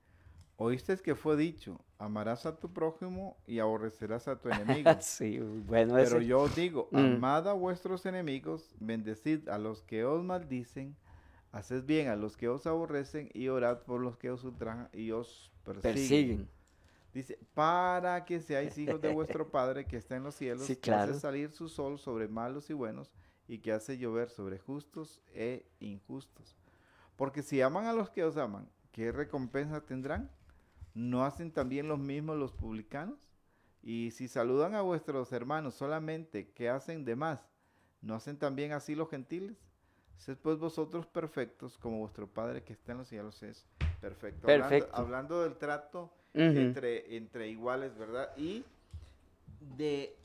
oíste que fue dicho, amarás a tu prójimo y aborrecerás a tu enemigo. sí, bueno, Pero yo os digo, mm. amad a vuestros enemigos, bendecid a los que os maldicen, haced bien a los que os aborrecen y orad por los que os ultrajan y os persiguen. Dice, para que seáis hijos de vuestro Padre que está en los cielos, sí, que hace salir su sol sobre malos y buenos y que hace llover sobre justos e injustos. Porque si aman a los que os aman, ¿qué recompensa tendrán? ¿No hacen también los mismos los publicanos? Y si saludan a vuestros hermanos solamente, ¿qué hacen de más? ¿No hacen también así los gentiles? Sed pues vosotros perfectos, como vuestro Padre que está en los cielos es perfecto. Hablando, del trato entre, entre iguales, ¿verdad? Y de,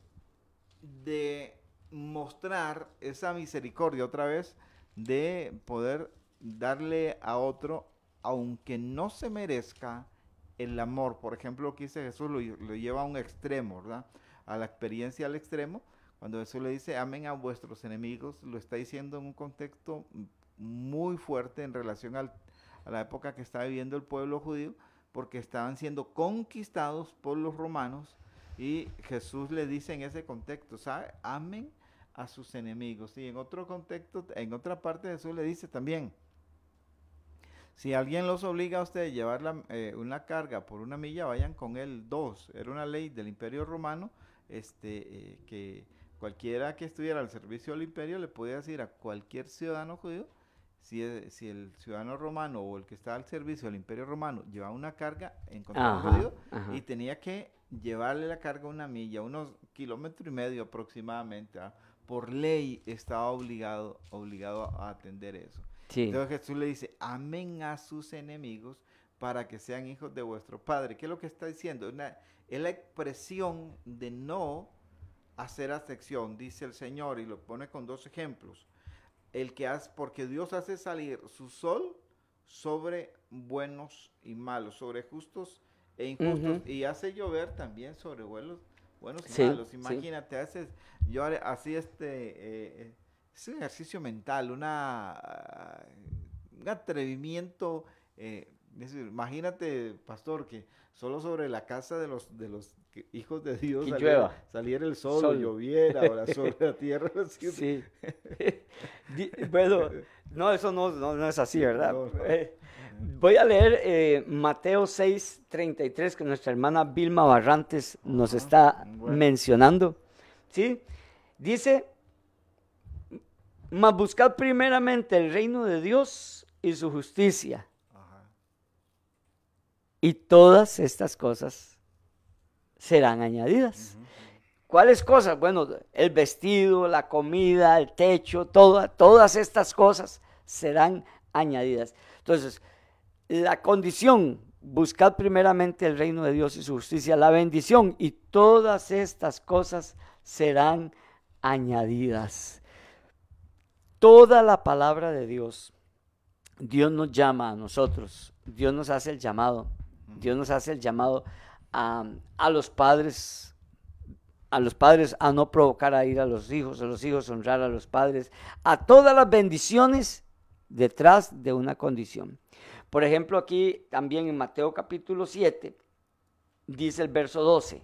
de mostrar esa misericordia otra vez de poder darle a otro, aunque no se merezca el amor. Por ejemplo, lo que dice Jesús lo, lleva a un extremo, ¿verdad? A la experiencia al extremo. Cuando Jesús le dice, amen a vuestros enemigos, lo está diciendo en un contexto muy fuerte en relación a la época que estaba viviendo el pueblo judío, porque estaban siendo conquistados por los romanos. Y Jesús le dice en ese contexto, ¿sabe? Amen a sus enemigos. Y en otro contexto, en otra parte Jesús le dice también, si alguien los obliga a ustedes a llevar eh, una carga por una milla, vayan con él dos. Era una ley del imperio romano este, eh, que cualquiera que estuviera al servicio del imperio le podía decir a cualquier ciudadano judío, si, si el ciudadano romano o el que estaba al servicio del imperio romano llevaba una carga en contra del judío y tenía que llevarle la carga una milla, unos kilómetros y medio aproximadamente. ¿ah? por ley estaba obligado, obligado a atender eso. Entonces Jesús le dice, amen a sus enemigos para que sean hijos de vuestro Padre. ¿Qué es lo que está diciendo? es la expresión de no hacer acepción, dice el Señor, y lo pone con dos ejemplos. El que hace, porque Dios hace salir su sol sobre buenos y malos, sobre justos e injustos, y hace llover también sobre buenos, buenos y malos. Imagínate, haces, yo así este, eh, es un ejercicio mental, una, un atrevimiento. Eh, imagínate, pastor, que solo sobre la casa de los, de los hijos de Dios saliera, el sol, o lloviera, o sobre la tierra. Sí. bueno, no, eso no, no, es así, ¿verdad? Eh, voy a leer eh, Mateo 6, 33, que nuestra hermana Vilma Barrantes nos está mencionando. ¿Sí? Dice, mas buscad primeramente el reino de Dios y su justicia. Y todas estas cosas serán añadidas. ¿Cuáles cosas? Bueno, el vestido, la comida, el techo, todas estas cosas serán añadidas. Entonces, la condición, buscad primeramente el reino de Dios y su justicia, la bendición, y todas estas cosas serán añadidas. Toda la palabra de Dios, Dios nos llama a nosotros, Dios nos hace el llamado, Dios nos hace el llamado a, a los padres, a los padres a no provocar a ir a los hijos, a los hijos honrar a los padres, a todas las bendiciones detrás de una condición. Por ejemplo, aquí también en Mateo capítulo 7, dice el verso 12.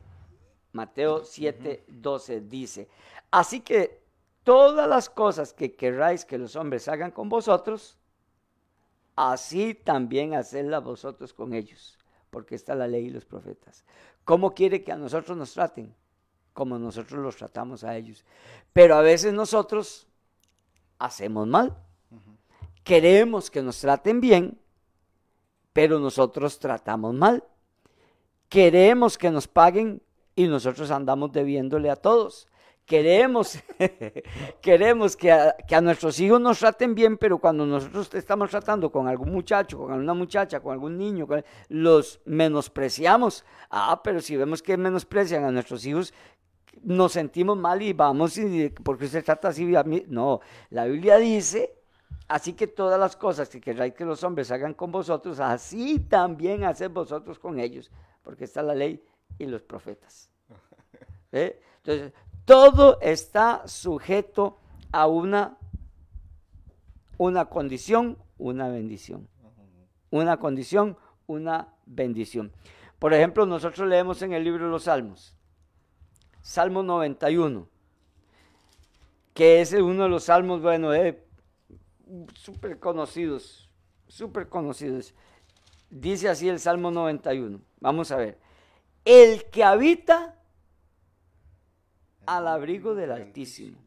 Mateo 7, 12 dice, así que todas las cosas que querráis que los hombres hagan con vosotros, así también hacedlas vosotros con ellos, porque está la ley y los profetas. ¿Cómo quiere que a nosotros nos traten? Como nosotros los tratamos a ellos. Pero a veces nosotros hacemos mal. Queremos que nos traten bien, pero nosotros tratamos mal. Queremos que nos paguen y nosotros andamos debiéndole a todos. Queremos, queremos que a, que a, nuestros hijos nos traten bien, pero cuando nosotros estamos tratando con algún muchacho, con alguna muchacha, con algún niño, los menospreciamos. Ah, pero si vemos que menosprecian a nuestros hijos, nos sentimos mal y vamos, y, porque se trata así? No, la Biblia dice Así que todas las cosas que queráis que los hombres hagan con vosotros, así también haced vosotros con ellos, porque está la ley y los profetas. ¿Eh? Entonces, todo está sujeto a una, una condición, una bendición. Una condición, una bendición. Por ejemplo, nosotros leemos en el libro de los Salmos, Salmo 91, que es uno de los salmos, bueno, eh, súper conocidos, súper conocidos. Dice así el Salmo 91. Vamos a ver. El que habita al abrigo del Altísimo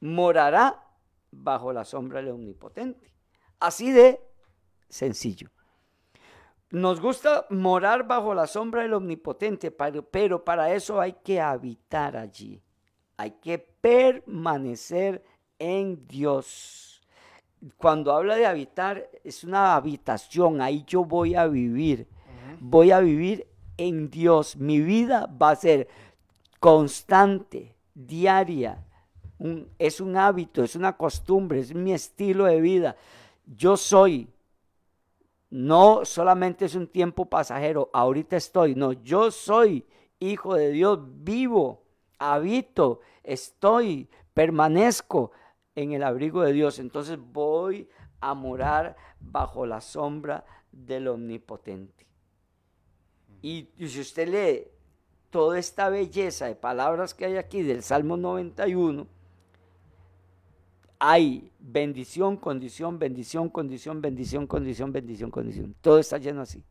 morará bajo la sombra del Omnipotente. Así de sencillo. Nos gusta morar bajo la sombra del Omnipotente, pero para eso hay que habitar allí. Hay que permanecer en Dios cuando habla de habitar, es una habitación, ahí yo voy a vivir. Voy a vivir en Dios. Mi vida va a ser constante, diaria. es un hábito, es una costumbre, es mi estilo de vida. Yo soy. No solamente es un tiempo pasajero, ahorita estoy, no, yo soy hijo de Dios, vivo, habito, estoy, permanezco en el abrigo de Dios, entonces voy a morar bajo la sombra del Omnipotente. Y, si usted lee toda esta belleza de palabras que hay aquí del Salmo 91, hay bendición, condición, bendición, condición, bendición, condición, bendición, condición. Todo está lleno así.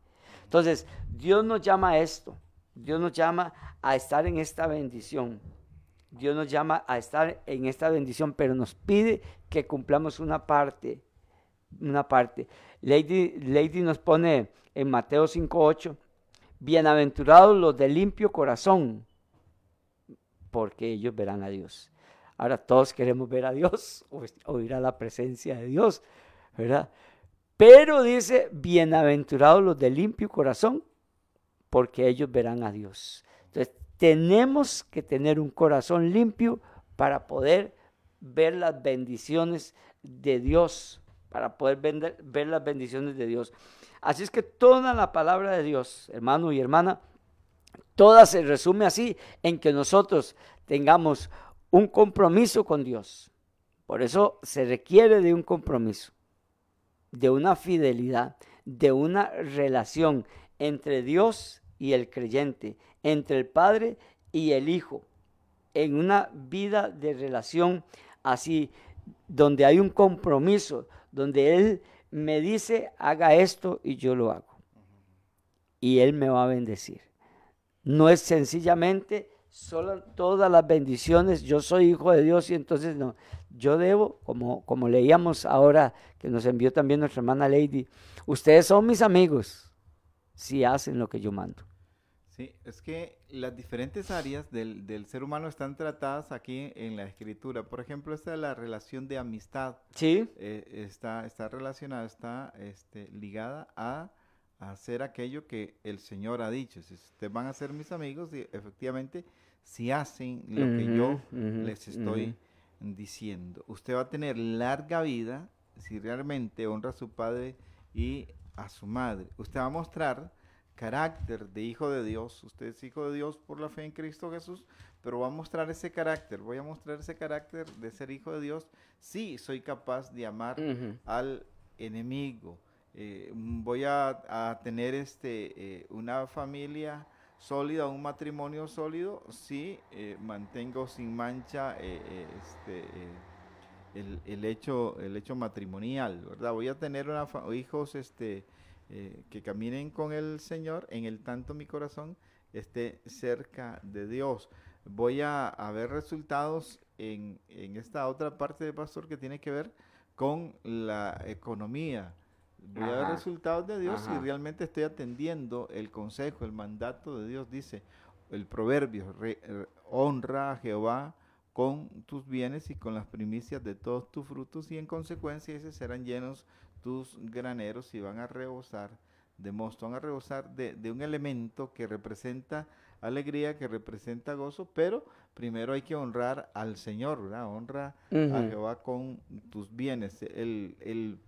Entonces, Dios nos llama a esto. Dios nos llama a estar en esta bendición. Dios nos llama a estar en esta bendición, pero nos pide que cumplamos una parte, una parte. Lady, Lady nos pone en Mateo 5.8, bienaventurados los de limpio corazón, porque ellos verán a Dios. Ahora todos queremos ver a Dios o, ir a la presencia de Dios, ¿verdad? Pero dice, bienaventurados los de limpio corazón, porque ellos verán a Dios. Entonces, tenemos que tener un corazón limpio para poder ver las bendiciones de Dios, para poder ver las bendiciones de Dios. Así es que toda la palabra de Dios, hermano y hermana, toda se resume así en que nosotros tengamos un compromiso con Dios. Por eso se requiere de un compromiso, de una fidelidad, de una relación entre Dios y el creyente, entre el Padre y el Hijo, en una vida de relación así, donde hay un compromiso, donde Él me dice, haga esto y yo lo hago. Y Él me va a bendecir. No es sencillamente solo todas las bendiciones, yo soy hijo de Dios y entonces no, yo debo, como, como leíamos ahora que nos envió también nuestra hermana Lady, ustedes son mis amigos si hacen lo que yo mando. Sí, es que las diferentes áreas del, del, ser humano están tratadas aquí en la escritura. Por ejemplo, esta es la relación de amistad. Sí. Eh, está, está relacionada, está este, ligada a, hacer aquello que el Señor ha dicho. Si ustedes van a ser mis amigos, y efectivamente, si hacen lo que yo les estoy diciendo, usted va a tener larga vida si realmente honra a su padre y a su madre. Usted va a mostrar carácter de hijo de Dios. Usted es hijo de Dios por la fe en Cristo Jesús, pero va a mostrar ese carácter. Voy a mostrar ese carácter de ser hijo de Dios. Sí, soy capaz de amar al enemigo. Eh, voy a, tener este, eh, una familia sólida, un matrimonio sólido, sí, eh, mantengo sin mancha este, el, el, hecho, el hecho matrimonial, ¿verdad? Voy a tener una hijos este, que caminen con el Señor, en el tanto mi corazón esté cerca de Dios. Voy a, ver resultados en, en esta otra parte de pastor que tiene que ver con la economía. Voy a ver resultados de Dios y realmente estoy atendiendo el consejo, el mandato de Dios. Dice el proverbio, eh, honra a Jehová con tus bienes y con las primicias de todos tus frutos y en consecuencia ese serán llenos tus graneros y van a rebosar de mosto, van a rebosar de, de un elemento que representa alegría, que representa gozo, pero primero hay que honrar al Señor, ¿verdad? Honra a Jehová con tus bienes. El, el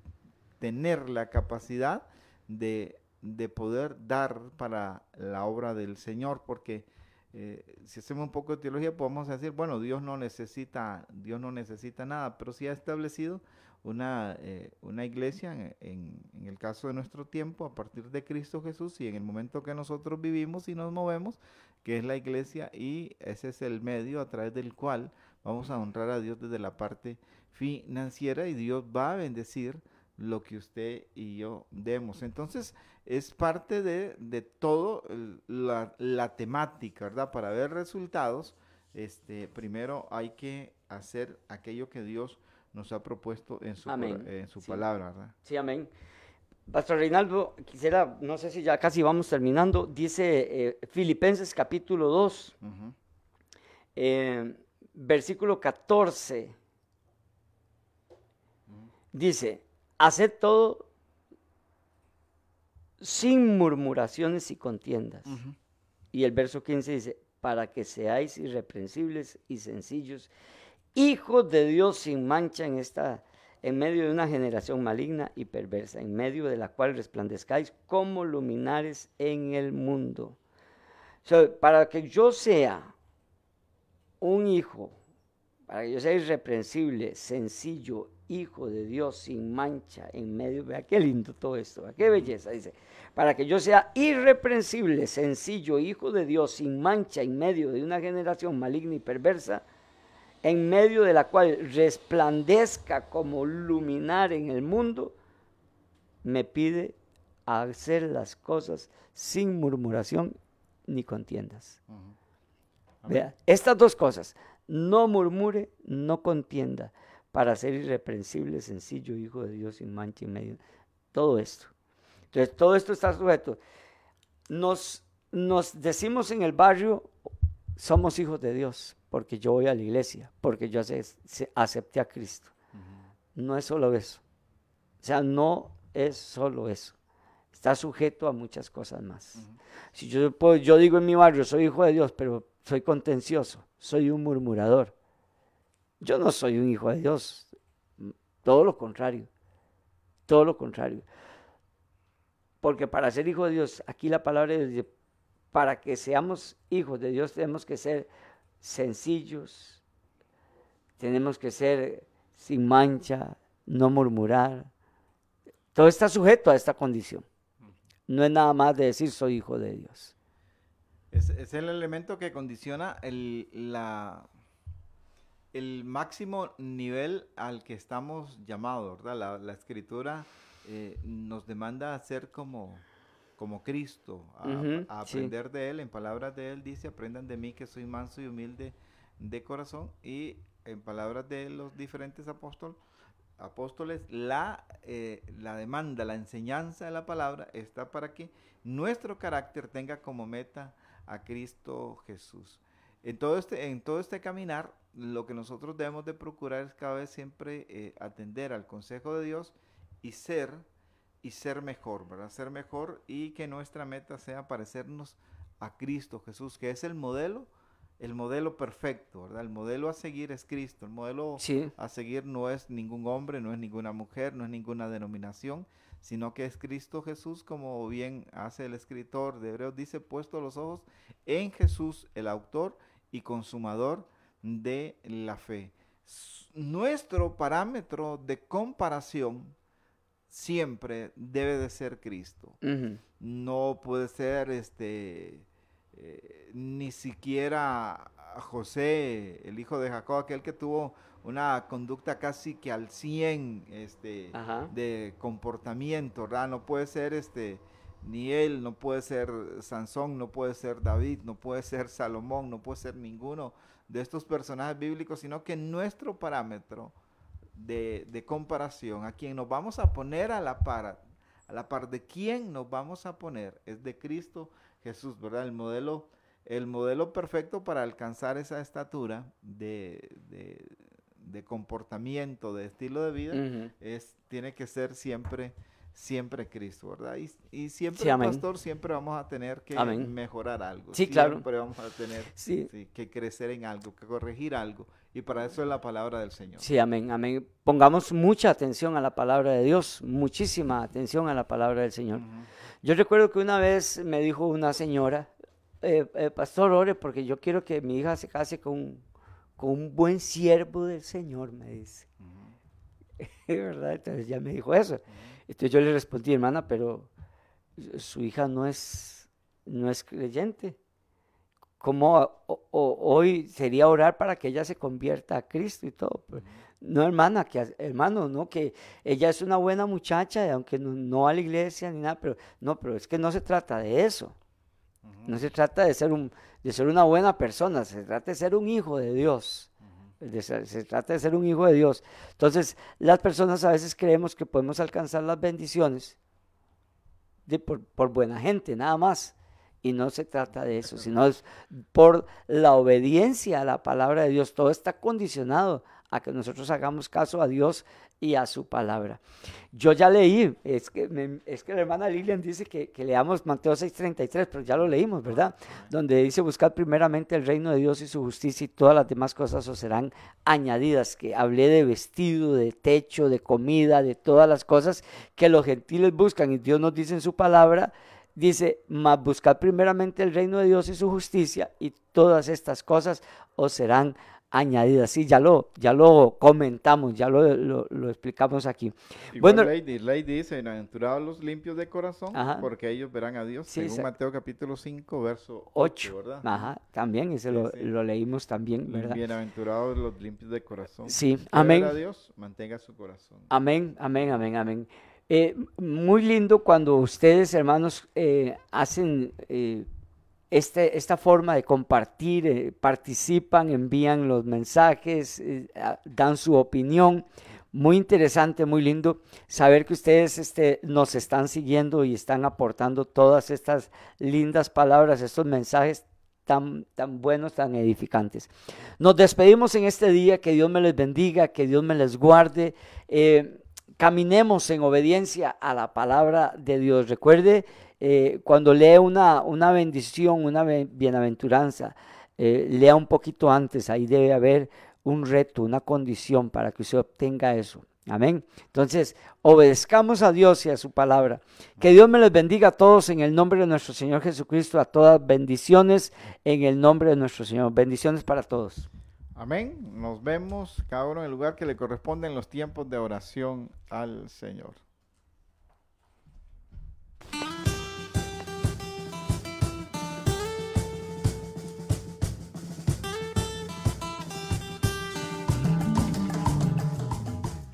tener la capacidad de, de, poder dar para la obra del Señor, porque eh, si hacemos un poco de teología podemos decir, bueno, Dios no necesita, Dios no necesita nada, pero si ha establecido una, eh, una iglesia en, en, el caso de nuestro tiempo a partir de Cristo Jesús y en el momento que nosotros vivimos y nos movemos, que es la iglesia y ese es el medio a través del cual vamos a honrar a Dios desde la parte financiera y Dios va a bendecir lo que usted y yo demos. Entonces, es parte de, de todo la, la, temática, ¿verdad? Para ver resultados, este, primero hay que hacer aquello que Dios nos ha propuesto en su, en su palabra, ¿verdad? Sí, amén. Pastor Reinaldo, quisiera, no sé si ya casi vamos terminando, dice eh, Filipenses capítulo 2, eh, versículo 14, dice, haced todo sin murmuraciones y contiendas. Y el verso 15 dice, para que seáis irreprensibles y sencillos, hijos de Dios sin mancha en esta en medio de una generación maligna y perversa, en medio de la cual resplandezcáis como luminares en el mundo. para que yo sea un hijo, para que yo sea irreprensible, sencillo, hijo de Dios, sin mancha, en medio, vea qué lindo todo esto, qué belleza, dice, para que yo sea irreprensible, sencillo, hijo de Dios, sin mancha, en medio de una generación maligna y perversa, en medio de la cual resplandezca como luminar en el mundo, me pide hacer las cosas sin murmuración ni contiendas. Vea, estas dos cosas, no murmure, no contienda, para ser irreprensible, sencillo, hijo de Dios sin mancha y medio. Todo esto. Entonces, todo esto está sujeto. Nos, nos decimos en el barrio, somos hijos de Dios, porque yo voy a la iglesia, porque yo acepté a Cristo. No es solo eso. O sea, no es solo eso. Está sujeto a muchas cosas más. Si yo, puedo, yo digo en mi barrio, soy hijo de Dios, pero soy contencioso, soy un murmurador. Yo no soy un hijo de Dios. Todo lo contrario. Todo lo contrario. Porque para ser hijo de Dios, aquí la palabra dice, para que seamos hijos de Dios tenemos que ser sencillos, tenemos que ser sin mancha, no murmurar. Todo está sujeto a esta condición. No es nada más de decir soy hijo de Dios. Es, el elemento que condiciona el, máximo nivel al que estamos llamados, ¿verdad? La, escritura eh, nos demanda ser como, como Cristo, a, aprender de Él. En palabras de Él dice, aprendan de mí que soy manso y humilde de corazón. Y en palabras de los diferentes apóstoles, apóstoles la, eh, la demanda, la enseñanza de la palabra está para que nuestro carácter tenga como meta a Cristo Jesús. En todo este, en todo este caminar, lo que nosotros debemos de procurar es cada vez siempre eh, atender al consejo de Dios y ser y ser mejor, ¿verdad? Ser mejor y que nuestra meta sea parecernos a Cristo Jesús, que es el modelo el modelo perfecto, ¿verdad? El modelo a seguir es Cristo, el modelo Sí. a seguir no es ningún hombre, no es ninguna mujer, no es ninguna denominación, sino que es Cristo Jesús, como bien hace el escritor de Hebreos, dice, puesto los ojos en Jesús, el autor y consumador de la fe. S- Nuestro parámetro de comparación siempre debe de ser Cristo no puede ser este eh, ni siquiera José, el hijo de Jacob, aquel que tuvo una conducta casi que al 100 este, Ajá. de comportamiento, ¿verdad? No puede ser este ni él, no puede ser Sansón, no puede ser David, no puede ser Salomón, no puede ser ninguno de estos personajes bíblicos, sino que nuestro parámetro de, de comparación, a quien nos vamos a poner a la par, a la par de quién nos vamos a poner, es de Cristo Jesús, ¿verdad? El modelo, el modelo perfecto para alcanzar esa estatura de, de- de comportamiento, de estilo de vida, es, tiene que ser siempre, siempre Cristo, ¿verdad? Y, y siempre, Sí, pastor, siempre vamos a tener que Amén. mejorar algo. Sí, claro. Siempre vamos a tener Sí. sí, que crecer en algo, que corregir algo. Y para eso es la palabra del Señor. Sí, amén, amén. Pongamos mucha atención a la palabra de Dios, muchísima atención a la palabra del Señor. Yo recuerdo que una vez me dijo una señora, eh, eh, pastor, ore porque yo quiero que mi hija se case con, con un buen siervo del Señor, me dice. ¿Verdad? Entonces ella me dijo eso. Entonces yo le respondí, hermana, pero su hija no es, no es creyente. ¿Cómo o- o- hoy sería orar para que ella se convierta a Cristo y todo? Pues, no, hermana, que hermano, no, que ella es una buena muchacha, aunque no, no a la iglesia ni nada, pero no, pero es que no se trata de eso. No se trata de ser, un, de ser una buena persona, se trata de ser un hijo de Dios. Se trata de ser un hijo de Dios. Entonces, las personas a veces creemos que podemos alcanzar las bendiciones de por, por buena gente, nada más. Y no se trata de eso, sino es por la obediencia a la palabra de Dios. Todo está condicionado a que nosotros hagamos caso a Dios y a su palabra. Yo ya leí, es que, me- es que la hermana Lilian dice que, leamos Mateo 6:33, pero ya lo leímos, ¿verdad? Donde dice buscar primeramente el reino de Dios y su justicia y todas las demás cosas os serán añadidas, que hablé de vestido, de techo, de comida, de todas las cosas que los gentiles buscan y Dios nos dice en su palabra, dice, mas buscar primeramente el reino de Dios y su justicia y todas estas cosas os serán añadidas. Sí, ya lo, ya lo comentamos, ya lo, lo- lo explicamos aquí. Igual Bueno, ley, ley dice, bienaventurados los limpios de corazón, Ajá. porque ellos verán a Dios, Sí, según exacto. Mateo capítulo 5, verso 8, 8, ¿verdad? ajá, también, ese lo, sí. lo leímos también, ¿verdad? Bienaventurados los limpios de corazón. Sí, ¿Quiere amén. ver a Dios, mantenga su corazón. Amén, amén, amén, amén. Eh, muy lindo cuando ustedes, hermanos, eh, hacen eh, este- esta forma de compartir, eh, participan, envían los mensajes, eh, dan su opinión. Muy interesante, muy lindo saber que ustedes este, nos están siguiendo y están aportando todas estas lindas palabras, estos mensajes tan, tan buenos, tan edificantes. Nos despedimos en este día, que Dios me les bendiga, que Dios me les guarde. eh, caminemos en obediencia a la palabra de Dios. Recuerde, eh, cuando lee una, una bendición, una bienaventuranza, eh, lea un poquito antes, ahí debe haber un reto, una condición para que usted obtenga eso. Amén. Entonces, obedezcamos a Dios y a su palabra. Que Dios me les bendiga a todos en el nombre de nuestro Señor Jesucristo, a todas bendiciones en el nombre de nuestro Señor. Bendiciones para todos. Amén. Nos vemos cada en el lugar que le corresponde en los tiempos de oración al Señor.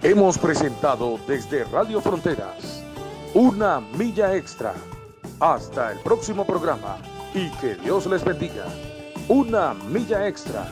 Hemos presentado desde Radio Fronteras una milla extra. Hasta el próximo programa y que Dios les bendiga. Una milla extra.